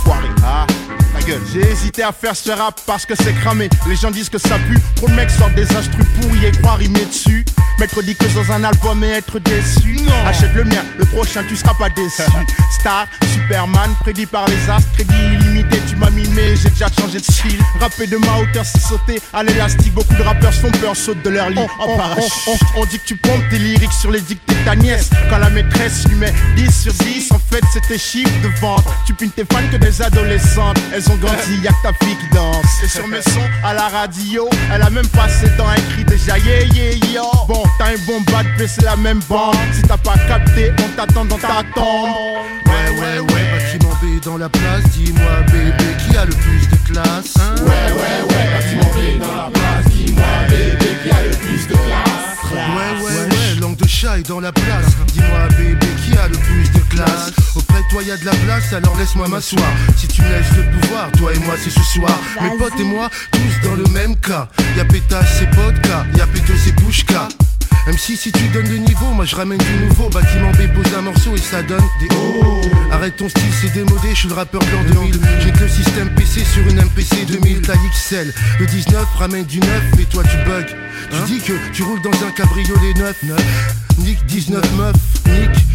foiré, ah. Ta gueule. J'ai hésité à faire ce rap parce que c'est cramé. Les gens disent que ça pue. Trop de mecs sortent des instrus pourris et croient rimer dessus. Mercredi que dans un album et être déçu. Achète le mien, le prochain tu seras pas déçu. Star, Superman, prédit par les astres, crédit illimité, tu m'as mimé, j'ai déjà changé de style. Rapper de ma hauteur, c'est sauter à l'élastique. Beaucoup de rappeurs font peur, sautent de leur lit. en parachute. On dit que tu pompes tes lyriques sur les dictées de ta nièce. Quand la maîtresse lui met 10 sur 10, en fait c'était chiffre de vente. Tu pines tes fans que des adolescentes. Elles ont grandi, y'a que ta fille qui danse. Et sur mes sons à la radio, elle a même pas ses dents, elle crie déjà yeah yeah yo. Bon, t'as un bon bad B, c'est la même bande. Si t'as pas capté, on t'attend dans ta tombe. Ouais, ouais, ouais, bâtiment B dans la place, dis-moi bébé qui a le plus de classe hein? Ouais, ouais, ouais, bâtiment B dans la place, dis-moi bébé qui a le plus de classe. Ouais, ouais, ouais, langue de chat est dans la place. Dis-moi, bébé, qui a le plus de classe? Toi, y a de la place, alors laisse-moi m'asseoir. Si tu me laisses le pouvoir, toi et moi, c'est ce soir. Mes potes et moi, tous dans le même cas. Y a pétasse, c'est vodka. Y a péto, c'est pushka. Même si si tu donnes le niveau, moi je ramène du nouveau. Bâtiment B pose un morceau et ça donne des oh Arrête ton style, c'est démodé, je suis le rappeur blanc 2000 J'ai que le système PC sur une MPC 2000 Taille XL, le 19 ramène du 9 et toi tu bugs. Tu dis que tu roules dans un cabriolet 9 Nick 19 meuf, Nick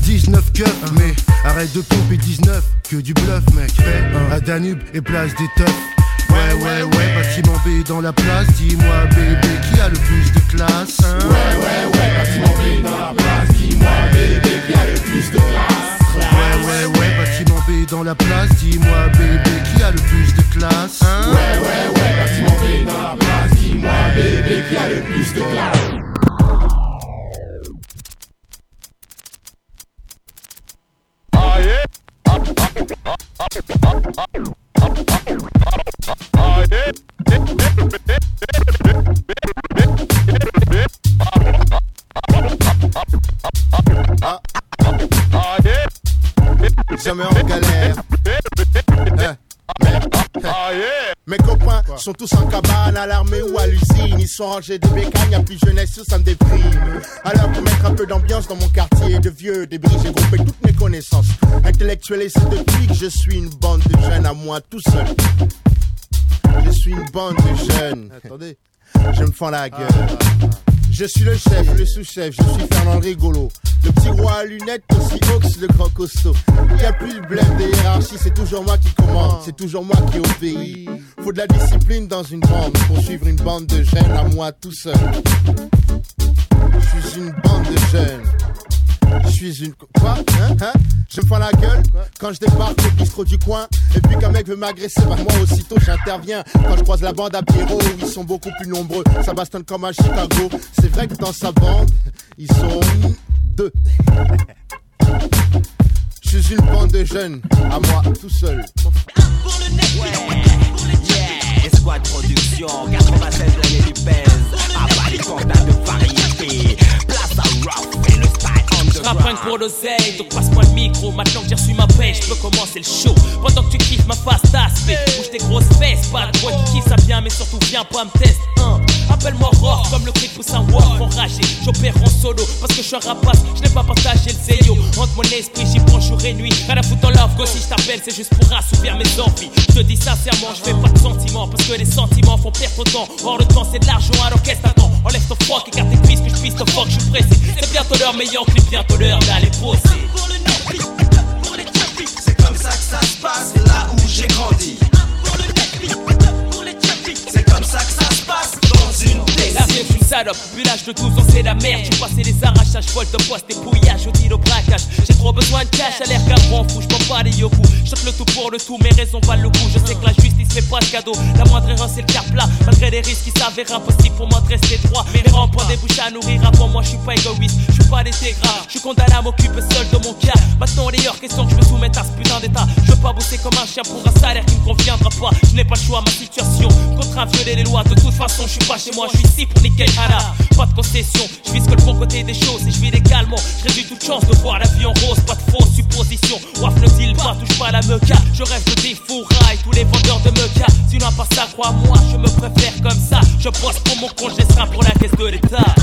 19 keufs Mais arrête de pomper 19, que du bluff mec. À Danube et place des teufs. Ouais, ouais, ouais, bâtiment B dans la place, dis-moi bébé qui a le plus de classe hein? Ouais, ouais, ouais, bâtiment B dans la place, dis-moi bébé qui a le plus de classe? Ouais, ouais, ouais, bâtiment B dans la place, dis-moi bébé qui a le plus de classe hein? Ouais, ouais, ouais, bâtiment B dans la place, dis-moi bébé qui a le plus de classe? Jamais en galère. Mais- Mes copains sont tous en cabane, à l'armée ou à l'usine. Ils sont rangés de bécanes, y'a plus jeunesse, ça me déprime. Alors pour mettre un peu d'ambiance dans mon quartier de vieux débris, j'ai groupé toutes mes connaissances. Intellectuelles et c'est depuis que je suis une bande de jeunes à moi tout seul. Je suis une bande de jeunes. Attendez, je me fends la gueule. Je suis le chef, le sous-chef, je suis Fernand Rigolo. Le petit roi à lunettes, aussi Ox, le grand costaud. Il a plus le blême des hiérarchies, c'est toujours moi qui commande, c'est toujours moi qui obéis. Faut de la discipline dans une bande pour suivre une bande de jeunes à moi tout seul. Je suis une bande de jeunes. Je suis une. Quoi Hein Hein Je me fends la gueule quand je débarque au bistrot du coin. Et puis qu'un mec veut m'agresser, bah moi aussitôt j'interviens. Quand je croise la bande à Pierrot, ils sont beaucoup plus nombreux. Ça bastonne comme à Chicago. C'est vrai que dans sa bande, ils sont deux. Je suis une bande de jeunes, à moi tout seul. Esquad Production, 96 années du pèse. De variété. Place à rock et le style Je rappe rien que pour l'oseille, donc passe-moi le micro. Maintenant que j'ai reçu ma paix, je peux commencer le show. Pendant que tu kiffes ma face d'aspect, bouge tes grosses fesses. Pas de quoi qui kiffe ça bien, mais surtout viens pas me tester. Hein. Appelle-moi rock comme le cri pousse un walk enragé. J'opère en solo parce que je suis un rapace. Je n'ai pas partagé le zéyo. Entre mon esprit, j'y prends jour et nuit. Rien à foutre en love, si je t'appelle, c'est juste pour assouvir mes envies. Je te dis sincèrement, je fais pas de sentiments parce que les sentiments font perdre ton temps. Or, le temps, c'est de l'argent, alors qu'est-ce t'attends? Enlève ton froc, écarte tes cuisses, que je puisse te fuck, je suis pressé. C'est bientôt l'heure, meilleur clip, bientôt C'est comme ça que ça se passe là où j'ai grandi. C'est comme ça que ça se passe dans une La vie est une salope, vu l'âge de 12 ans c'est la merde. Tu passé les arrachages, vol de poste, des pouillages, au deal au braquage. J'ai trop besoin de cash, à l'air qu'un fou, j'prends pas les yoko J'choque le tout pour le tout, mes raisons valent le coup Je sais que la justice fait pas de cadeau, la moindre erreur c'est le cap plat Malgré les risques qui s'avèrent impossibles pour moi de rester droit. Mes ronds des bouches à nourrir, avant moi je suis pas égoïste Je suis pas détégrat, je suis condamné à m'occuper seul de mon cas. Maintenant les hors question que je me soumette à ce putain d'état. Je veux pas bosser comme un chien pour un salaire qui me conviendra pas. Je n'ai pas le choix, ma situation Contraint à violer les lois, de toute façon je suis pas chez moi, je suis ici pour niquer Hana Pas de concession, je vis que le bon côté des choses et je vis légalement. Je réduis toute chance de voir la vie en rose, pas de fausses suppositions. Waf ne deal pas, touche pas la meca Je rêve de défouraille tous les vendeurs de meca Sinon à part ça, crois-moi, je me préfère comme ça. Je bosse pour mon compte, pour la caisse de l'État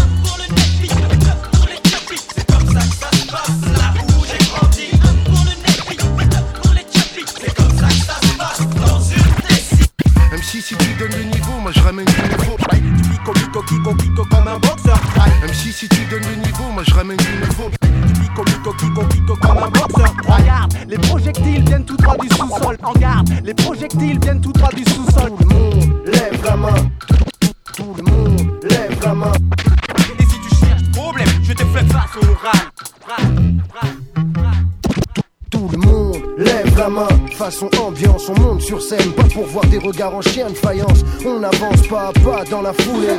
Ambiance, on monte sur scène. Pas pour voir des regards en chien de faïence. On avance pas à pas dans la foulée.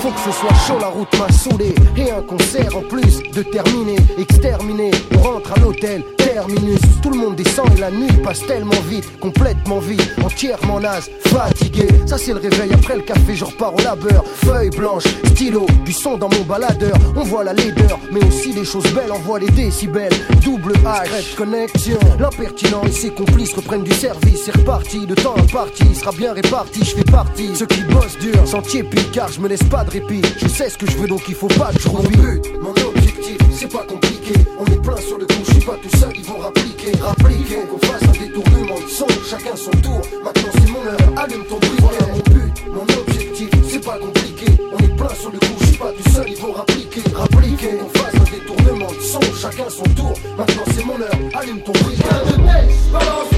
Faut que ce soit chaud, la route m'a saoulé. Et un concert en plus de terminer, exterminé. On rentre à l'hôtel, terminus. Tout le monde descend et la nuit passe tellement vite. Complètement vide, entièrement naze, fatigué. Ça c'est le réveil après le café, je repars au labeur. Feuille blanche, stylo, du son dans mon baladeur. On voit la laideur, mais aussi des choses belles. On voit les décibels, double H, Red connexion. L'impertinent et ses complices reprennent du service. C'est reparti, le temps imparti sera bien réparti. Je fais partie, ceux qui bossent dur, sentier pique car je me laisse pas de répit. Je sais ce que je veux donc il faut pas que je Mon but, mon objectif, c'est pas compliqué. On est plein sur le coup, je suis pas tout seul, ils vont rappliquer, rappliquer. Faut qu'on fasse un détournement de son, chacun son tour. Maintenant c'est mon heure, allume ton briquet. Voilà mon but, mon objectif, c'est pas compliqué. On est plein sur le coup, je suis pas tout seul, ils vont rappliquer, rappliquer. Faut qu'on fasse un détournement de son, chacun son tour. Maintenant c'est mon heure, allume ton briquet. Un de balance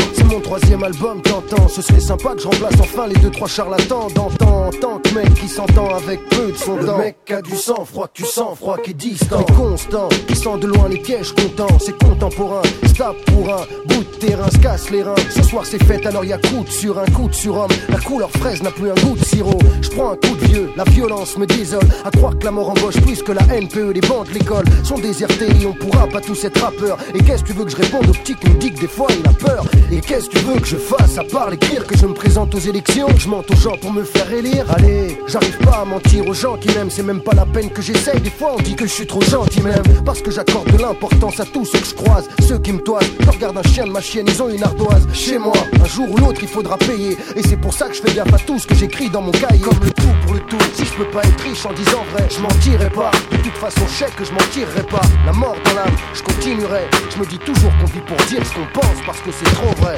de de de mon troisième album, t'entends Ce serait sympa que je remplace enfin les deux trois charlatans d'antan En tant que mec qui s'entend avec peu de son temps. Le mec a du sang froid, que tu sens froid, qui est distant. Constant, qui sent de loin les pièges contents C'est contemporain, stop pour un bout de terrain, se casse les reins. Ce soir c'est fête alors y a croûte sur un coup de surhomme La couleur fraise n'a plus un goût de sirop. Je prends un coup de vieux, la violence me désole. À croire que la mort embauche plus que la NPE Les bancs de l'école sont désertés et on pourra pas tous être rappeurs. Et qu'est-ce que tu veux que je réponde au petit qui me dit que des fois il a peur. Et qu'est-ce que tu veux que je fasse à part l'écrire que je me présente aux élections? Je mente aux gens pour me faire élire. Allez, j'arrive pas à mentir aux gens qui m'aiment C'est même pas la peine que j'essaye. Des fois on dit que je suis trop gentil même Parce que j'accorde de l'importance à tous ceux que je croise. Ceux qui me toisent, je regarde un chien de ma chienne Ils ont une ardoise chez moi. Un jour ou l'autre il faudra payer Et c'est pour ça que je fais gaffe à tout ce que j'écris dans mon cahier. Comme le tout pour le tout Si je peux pas être riche en disant vrai Je mentirai pas. De toute façon je sais que je mentirai pas. La mort dans l'âme, je continuerai. Je me dis toujours qu'on vit pour dire ce qu'on pense Parce que c'est trop vrai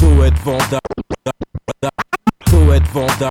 Poète Vanda Poète Vanda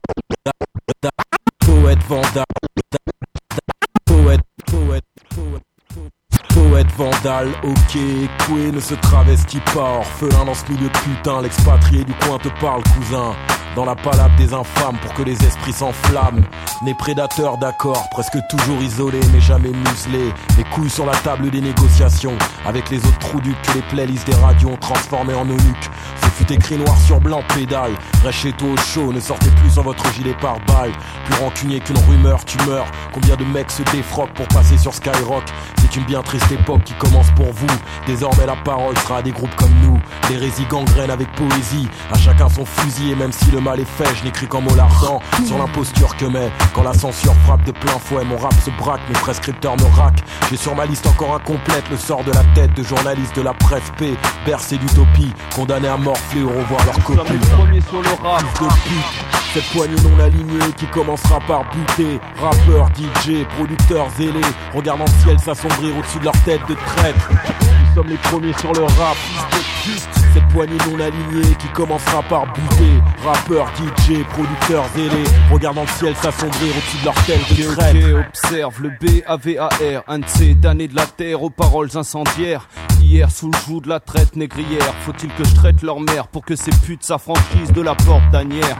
Vandale, ok, Coué ne se travestit pas Orphelin dans ce milieu de putain, l'expatrié du coin te parle cousin. Dans la palabre des infâmes pour que les esprits s'enflamment. Né prédateur d'accord, presque toujours isolé mais jamais muselé Les couilles sur la table des négociations. Avec les autres trous du que les playlists des radios ont transformé en eunuques. Ce fut écrit noir sur blanc, pédale. Reste chez au chaud, ne sortez plus sans votre gilet par balle Plus rancunier qu'une rumeur, tu meurs. Combien de mecs se défroquent pour passer sur Skyrock? C'est une bien triste époque qui commence pour vous. Désormais la parole sera à des groupes comme nous. L'hérésie gangrène avec poésie. À chacun son fusil et même si le mal est fait, je n'écris qu'en mots lardants sur l'imposture que met. Quand la censure frappe de plein fouet, mon rap se braque, mes prescripteurs me raquent. J'ai sur ma liste encore incomplète le sort de la tête de journalistes de la presse P, bercé d'utopie, condamné à morfler ou revoir leur copie. premier sur le rap. de pute. Cette poignée non alignée qui commencera par buter. Rappeurs, DJ, producteurs zélés. Regardant le ciel s'assombrir au-dessus de leur tête de traître. Nous sommes les premiers sur le rap. Cette poignée non alignée qui commencera par buter. Rappeurs, DJ, producteurs zélés. Regardant le ciel s'assombrir au-dessus de leur tête de traître Ok, observe le B-A-V-A-R, un de ces damnés de la terre aux paroles incendiaires. Hier, sous le joug de la traite négrière, faut-il que je traite leur mère pour que ces putes s'affranchissent de la porte d'Anière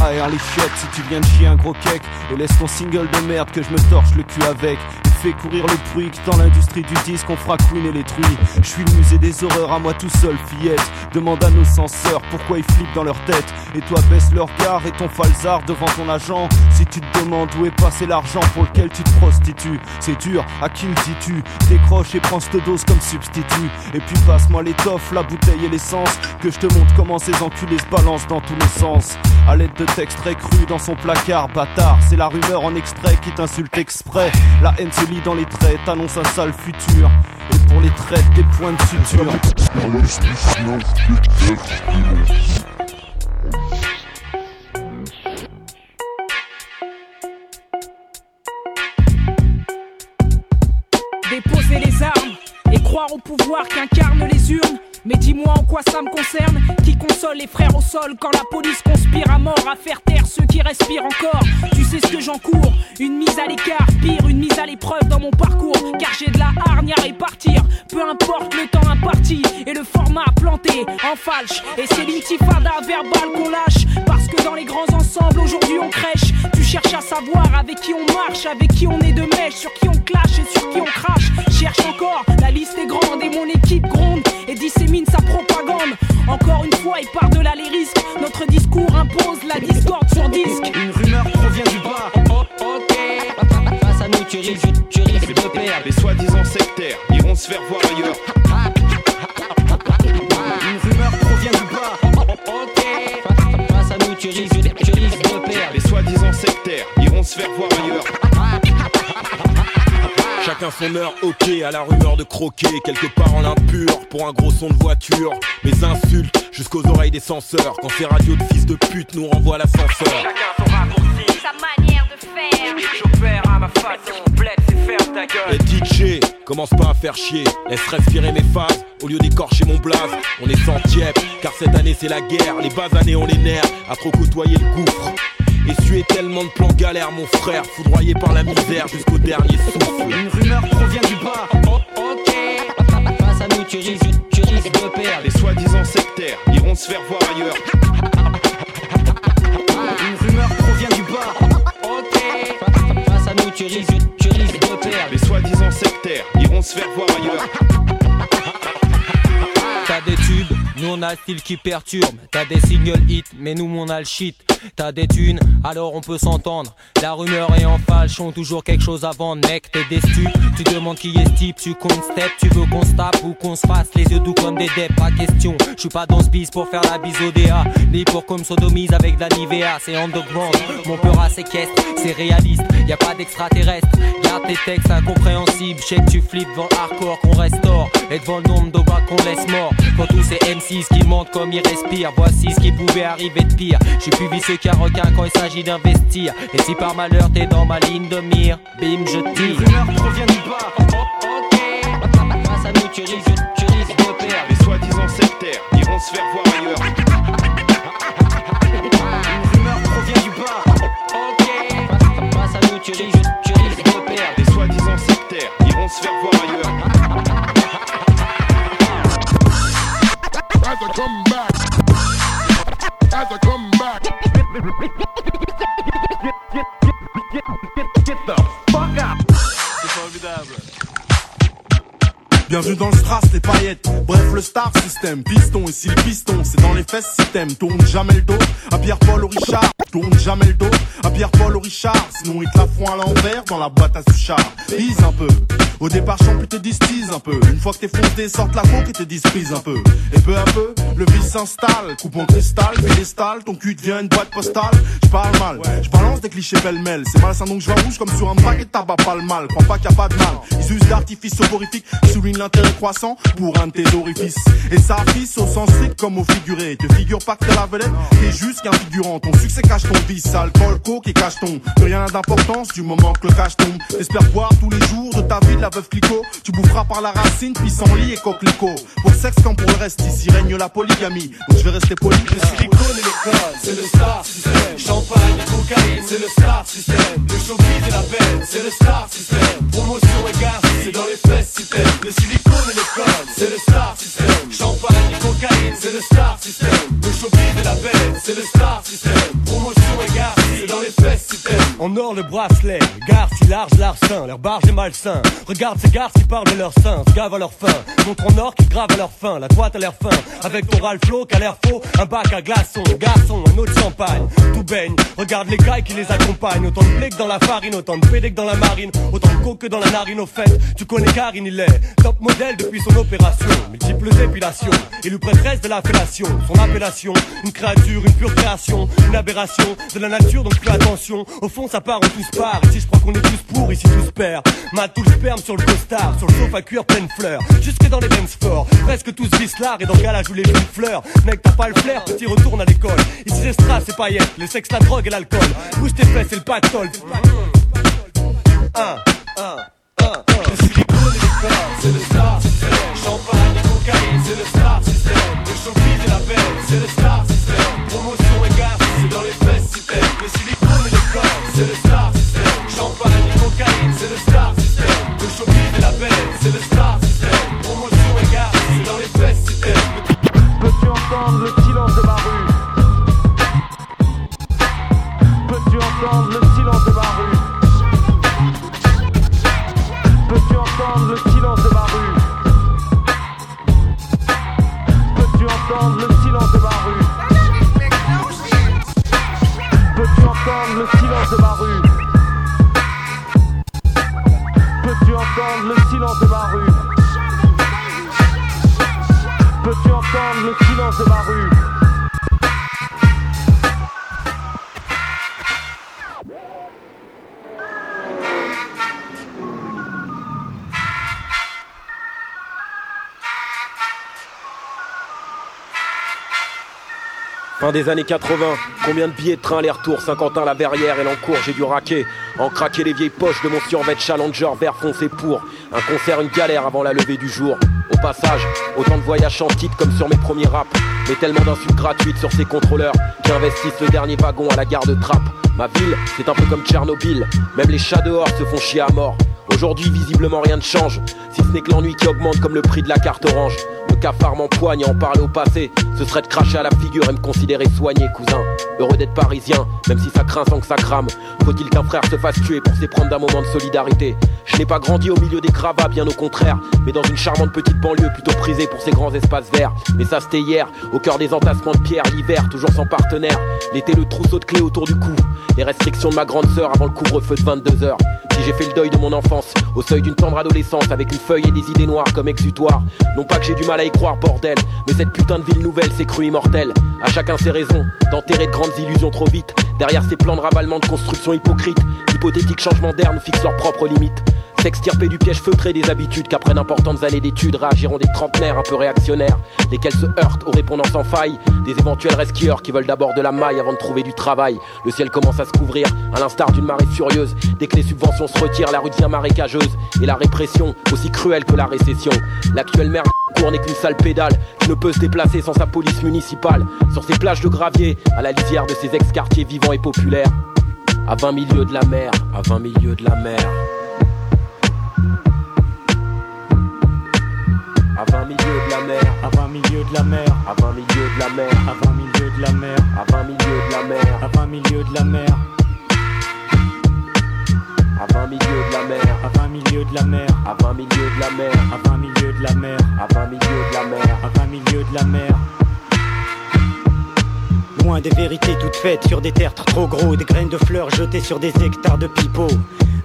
Aère les chiottes si tu viens de chier un gros cake et laisse ton single de merde que je me torche le cul avec. Fais courir le bruit que dans l'industrie du disque on fera couiner les truies. Je suis le musée des horreurs à moi tout seul, fillette. Demande à nos censeurs pourquoi ils flippent dans leur tête. Et toi baisse leur regard et ton falzar devant ton agent. Si tu te demandes où est passé l'argent pour lequel tu te prostitues, c'est dur, à qui le dis-tu? Décroche et prends cette dose comme substitut. Et puis passe-moi l'étoffe, la bouteille et l'essence. Que je te montre comment ces enculés se balancent dans tous les sens. À l'aide de textes très crus dans son placard, bâtard. C'est la rumeur en extrait qui t'insulte exprès. La haine dans les traits, t'annonce un sale futur. Et pour les traits, des points de suture. Déposer les armes et croire au pouvoir qu'incarnent les urnes. Mais dis-moi en quoi ça me concerne. Qui console les frères au sol quand la police conspire à mort à faire taire ceux qui respirent encore. Tu sais ce que j'encours Une mise à l'écart, pire, une mise à l'épreuve dans mon parcours. Car j'ai de la hargne à répartir. Peu importe le temps imparti et le format planté en falche. Et c'est l'intifada verbale qu'on lâche. Parce que dans les grands ensembles aujourd'hui on crèche. Tu cherches à savoir avec qui on marche, avec qui on est de mèche Sur qui on clash et sur qui on crache. Cherche encore, la liste est grande Encore une fois il part de là les risques Notre discours impose la discorde sur disque Une rumeur provient du bas. ok Face à nous, tu risques, tu risques de perdre. Les soi-disant sectaires iront se faire voir ailleurs. Une rumeur provient du bas. ok Face à nous, tu risques, tu risques de perdre. Les soi-disant sectaires iront se faire voir ailleurs. Chacun son heure, ok, à la rumeur de croquer Quelque part en l'impur, pour un gros son de voiture. Mes insultes jusqu'aux oreilles des censeurs. Quand ces radios de fils de pute nous renvoient l'ascenseur. Chacun son raccourci Sa manière de faire. J'opère à ma façon Bled c'est ferme ta gueule. Et DJ, commence pas à faire chier. Laisse respirer mes phases, au lieu d'écorcher mon blaze. On est centième, car cette année c'est la guerre. Les bas années on les nerfs, à trop côtoyer le gouffre Essuyer tellement de plans galères mon frère Foudroyé par la misère jusqu'au dernier souffle Une rumeur provient du bas. Ok Face à nous, tu risques, tu risques de perdre. Les soi-disant sectaires iront se faire voir ailleurs. Une rumeur provient du bas. ok Face à nous, tu risques, tu risques de perdre. Les soi-disant sectaires iront se faire voir ailleurs. T'as des tubes, nous on a le style qui perturbe. T'as des single hits, mais nous on a le shit. T'as des thunes, alors on peut s'entendre. La rumeur est en falche, ont toujours quelque chose vendre, mec. T'es des stupes, tu demandes qui est type, tu comptes step, tu veux qu'on se tape ou qu'on se fasse les yeux doux comme des deps, pas question. Je suis pas dans ce bis pour faire la bise au DA, ni pour comme sodomise avec de la Nivea, c'est underground. Mon peur à séquestre, c'est réaliste, y a pas d'extraterrestre. Garde tes textes incompréhensibles, je que tu flippes devant hardcore qu'on restaure, et devant le nombre de qu'on laisse mort. Pour tous ces M6 qui mentent comme ils respirent, voici ce qui pouvait arriver de pire. Je suis plus vicieux qu'un requin quand il s'agit d'investir. Et si par malheur t'es dans ma ligne de mire, bim, je tire. rumeur provient du bas. Ok Face à nous, tu risques, tu risques de perdre. Les soi-disant sectaires iront se faire voir ailleurs. Du bas. ok à nous, tu risques, tu risques de perdre. Les soi-disant sectaires iront se faire voir children. Bienvenue dans le strass, les paillettes. Bref, le star system, piston. Et le piston, c'est dans les fesses, système. Tourne jamais le dos à Pierre-Paul au Richard. Tourne jamais le dos à Pierre-Paul au Richard. Sinon, il te la font à l'envers dans la boîte à Suchard. Bise un peu. Au départ, champ, te distise un peu. Une fois que t'es foncé, sortent la coque et te disprise un peu. Et peu à peu, le vice s'installe. Coupe en cristal, pédestal, ton cul devient une boîte postale. Je parle mal, je balance des clichés pêle-mêle. C'est malsain donc je rouge comme sur un paquet de tabac pas le mal. Crois pas qu'il y a pas de mal. Ils usent d'artifices soporifiques soulignent l'intérêt croissant pour un de tes orifices. Et ça affiche au sens strict comme au figuré. Te figure pas que t'es la vedette, t'es juste qu'un figurant. Ton succès cache ton vice, alcool, coke et cache ton. Plus rien d'importance du moment que le cash tombe. T'espères boire tous les jours de ta vie de la veuve Clicquot. Tu boufferas par la racine, pissenlit et coquelicot. Pour sexe comme pour le reste, ici règne la polygamie. Donc je vais rester poli. Le silicone et le c'est le star system. Champagne cocaïne, c'est le star system. Le showbiz et la peine, c'est le star system. Promotion et En or le bracelet, gare si large larcin, leur barge est malsain. Regarde ces gars qui parlent de leur sein, se gavent à leur faim. Montre en or qui grave à leur faim, la droite a l'air fin. Avec ton Ralph Flo qui a l'air faux, un bac à glaçons, garçon, un autre champagne. Tout baigne, regarde les gars qui les accompagnent. Autant de blé que dans la farine, autant de pédé que dans la marine, autant de coke que dans la narine au fait. Tu connais Karine, il est top modèle depuis son opération. Multiples épilations, élu prêtresse de la fellation. Son appellation, une créature, une pure création, une aberration de la nature, donc fais attention. Au fond, ça part, on tous part. Ici, je crois qu'on est tous pour, ici tous perd. Mat tout le sperme sur le costard, sur le sofa à cuir pleine fleurs. Jusque dans les dance forts, presque tous vissent l'art et dans le gala les petites fleurs. Mec, t'as pas le flair, petit retourne à l'école. Ici, c'est strass, c'est paillettes, le sexe, la drogue et l'alcool. Bouge tes fesses, c'est le pactole. Un, un, un, un. Et le code, c'est le star. Champagne et cocaïne, c'est le star de ma rue Fin des années 80, combien de billets de train aller-retour Saint-Quentin, la Verrière et l'encours, j'ai dû raquer. En craquer les vieilles poches de mon survêt Challenger vert foncé pour un concert, une galère avant la levée du jour. Au passage, autant de voyages en comme sur mes premiers raps, mais tellement d'insultes gratuites sur ces contrôleurs qui investissent le dernier wagon à la gare de Trappe. Ma ville, c'est un peu comme Tchernobyl, même les chats dehors se font chier à mort. Aujourd'hui, visiblement rien ne change, si ce n'est que l'ennui qui augmente comme le prix de la carte orange. Le cafard m'empoigne à en parler au passé, ce serait de cracher à la figure et me considérer soigné, cousin. Heureux d'être parisien, même si ça craint sans que ça crame. Faut-il qu'un frère se fasse tuer pour s'éprendre d'un moment de solidarité? Je n'ai pas grandi au milieu des gravats, bien au contraire, mais dans une charmante petite banlieue plutôt prisée pour ses grands espaces verts. Mais ça c'était hier, au cœur des entassements de pierre, l'hiver, toujours sans partenaire. L'été, le trousseau de clés autour du cou. Les restrictions de ma grande sœur avant le couvre-feu de 22h. J'ai fait le deuil de mon enfance, au seuil d'une tendre adolescence, avec une feuille et des idées noires comme exutoire. Non pas que j'ai du mal à y croire, bordel, mais cette putain de ville nouvelle s'est crue immortelle. À chacun ses raisons, d'enterrer de grandes illusions trop vite. Derrière ces plans de ravalement de construction hypocrite, d'hypothétiques changements d'air nous fixent leurs propres limites. S'extirper du piège feutré des habitudes qu'après d'importantes années d'études réagiront des trentenaires un peu réactionnaires, lesquels se heurtent aux répondances en faille, des éventuels rescueurs qui veulent d'abord de la maille avant de trouver du travail. Le ciel commence à se couvrir, à l'instar d'une marée furieuse. Dès que les subventions se retirent, la rue devient marécageuse, et la répression aussi cruelle que la récession. L'actuelle merde n'est qu'une sale pédale qui ne peut se déplacer sans sa police municipale. Sur ces plages de gravier, à la lisière de ces ex-quartiers vivants et populaires. À 20 milieux de la mer, à 20 milieux de la mer. À 20 milieux de la mer, à 20 milieux de la mer, à 20 milieux de la mer, à 20 milieux de la mer, à 20 milieux de la mer, à 20 milieux de la mer. À 20 milieux de la mer, à 20 milieux de la mer, à 20 milieux de la mer, à 20 milieux de la mer, à 20 milieux de la mer, à 20 milieux de la mer. Loin des vérités toutes faites sur des terres trop gros, des graines de fleurs jetées sur des hectares de pipeaux.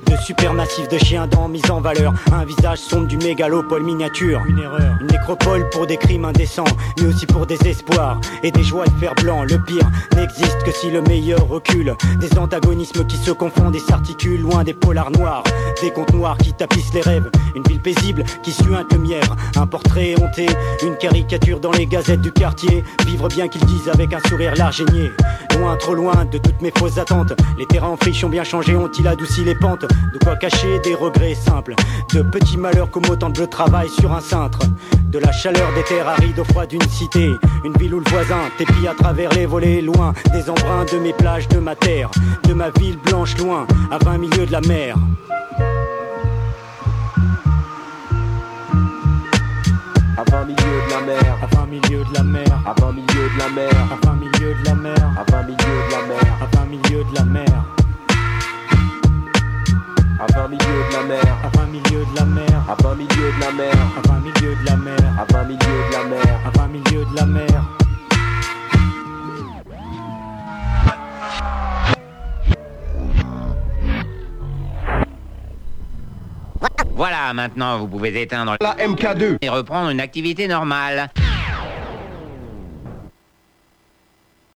De supermassifs de chiens dents mis en valeur. Un visage sombre du mégalopole miniature. Une erreur. Une nécropole pour des crimes indécents, mais aussi pour des espoirs et des joies de fer blanc. Le pire n'existe que si le meilleur recule. Des antagonismes qui se confondent et s'articulent loin des polars noirs. Des contes noirs qui tapissent les rêves. Une ville paisible qui suinte le mièvre. Un portrait honté, une caricature dans les gazettes du quartier. Vivre bien qu'ils disent avec un sourire niais. Loin, trop loin de toutes mes fausses attentes. Les terrains en friche ont bien changé, ont-ils adouci les pentes? De quoi cacher des regrets simples. De petits malheurs comme autant de travail sur un cintre. De la chaleur des terres arides au froid d'une cité. Une ville où le voisin t'épie à travers les volets, loin des embruns de mes plages, de ma terre. De ma ville blanche, loin, à 20 milieux de la mer. à 20 milieux de la mer, à 20 milieux de la mer, à 20 milieux de la mer, à 20 milieux de la mer, à 20 milieux de la mer, à 20 milieux de la mer, à 20 milieux de la mer, à 20 milieux de la mer, à 20 milieux de la mer, à 20 milieux de la mer, à 20 milieux de la mer, à 20 milieux de la mer. Voilà, maintenant vous pouvez éteindre la MK2 et reprendre une activité normale.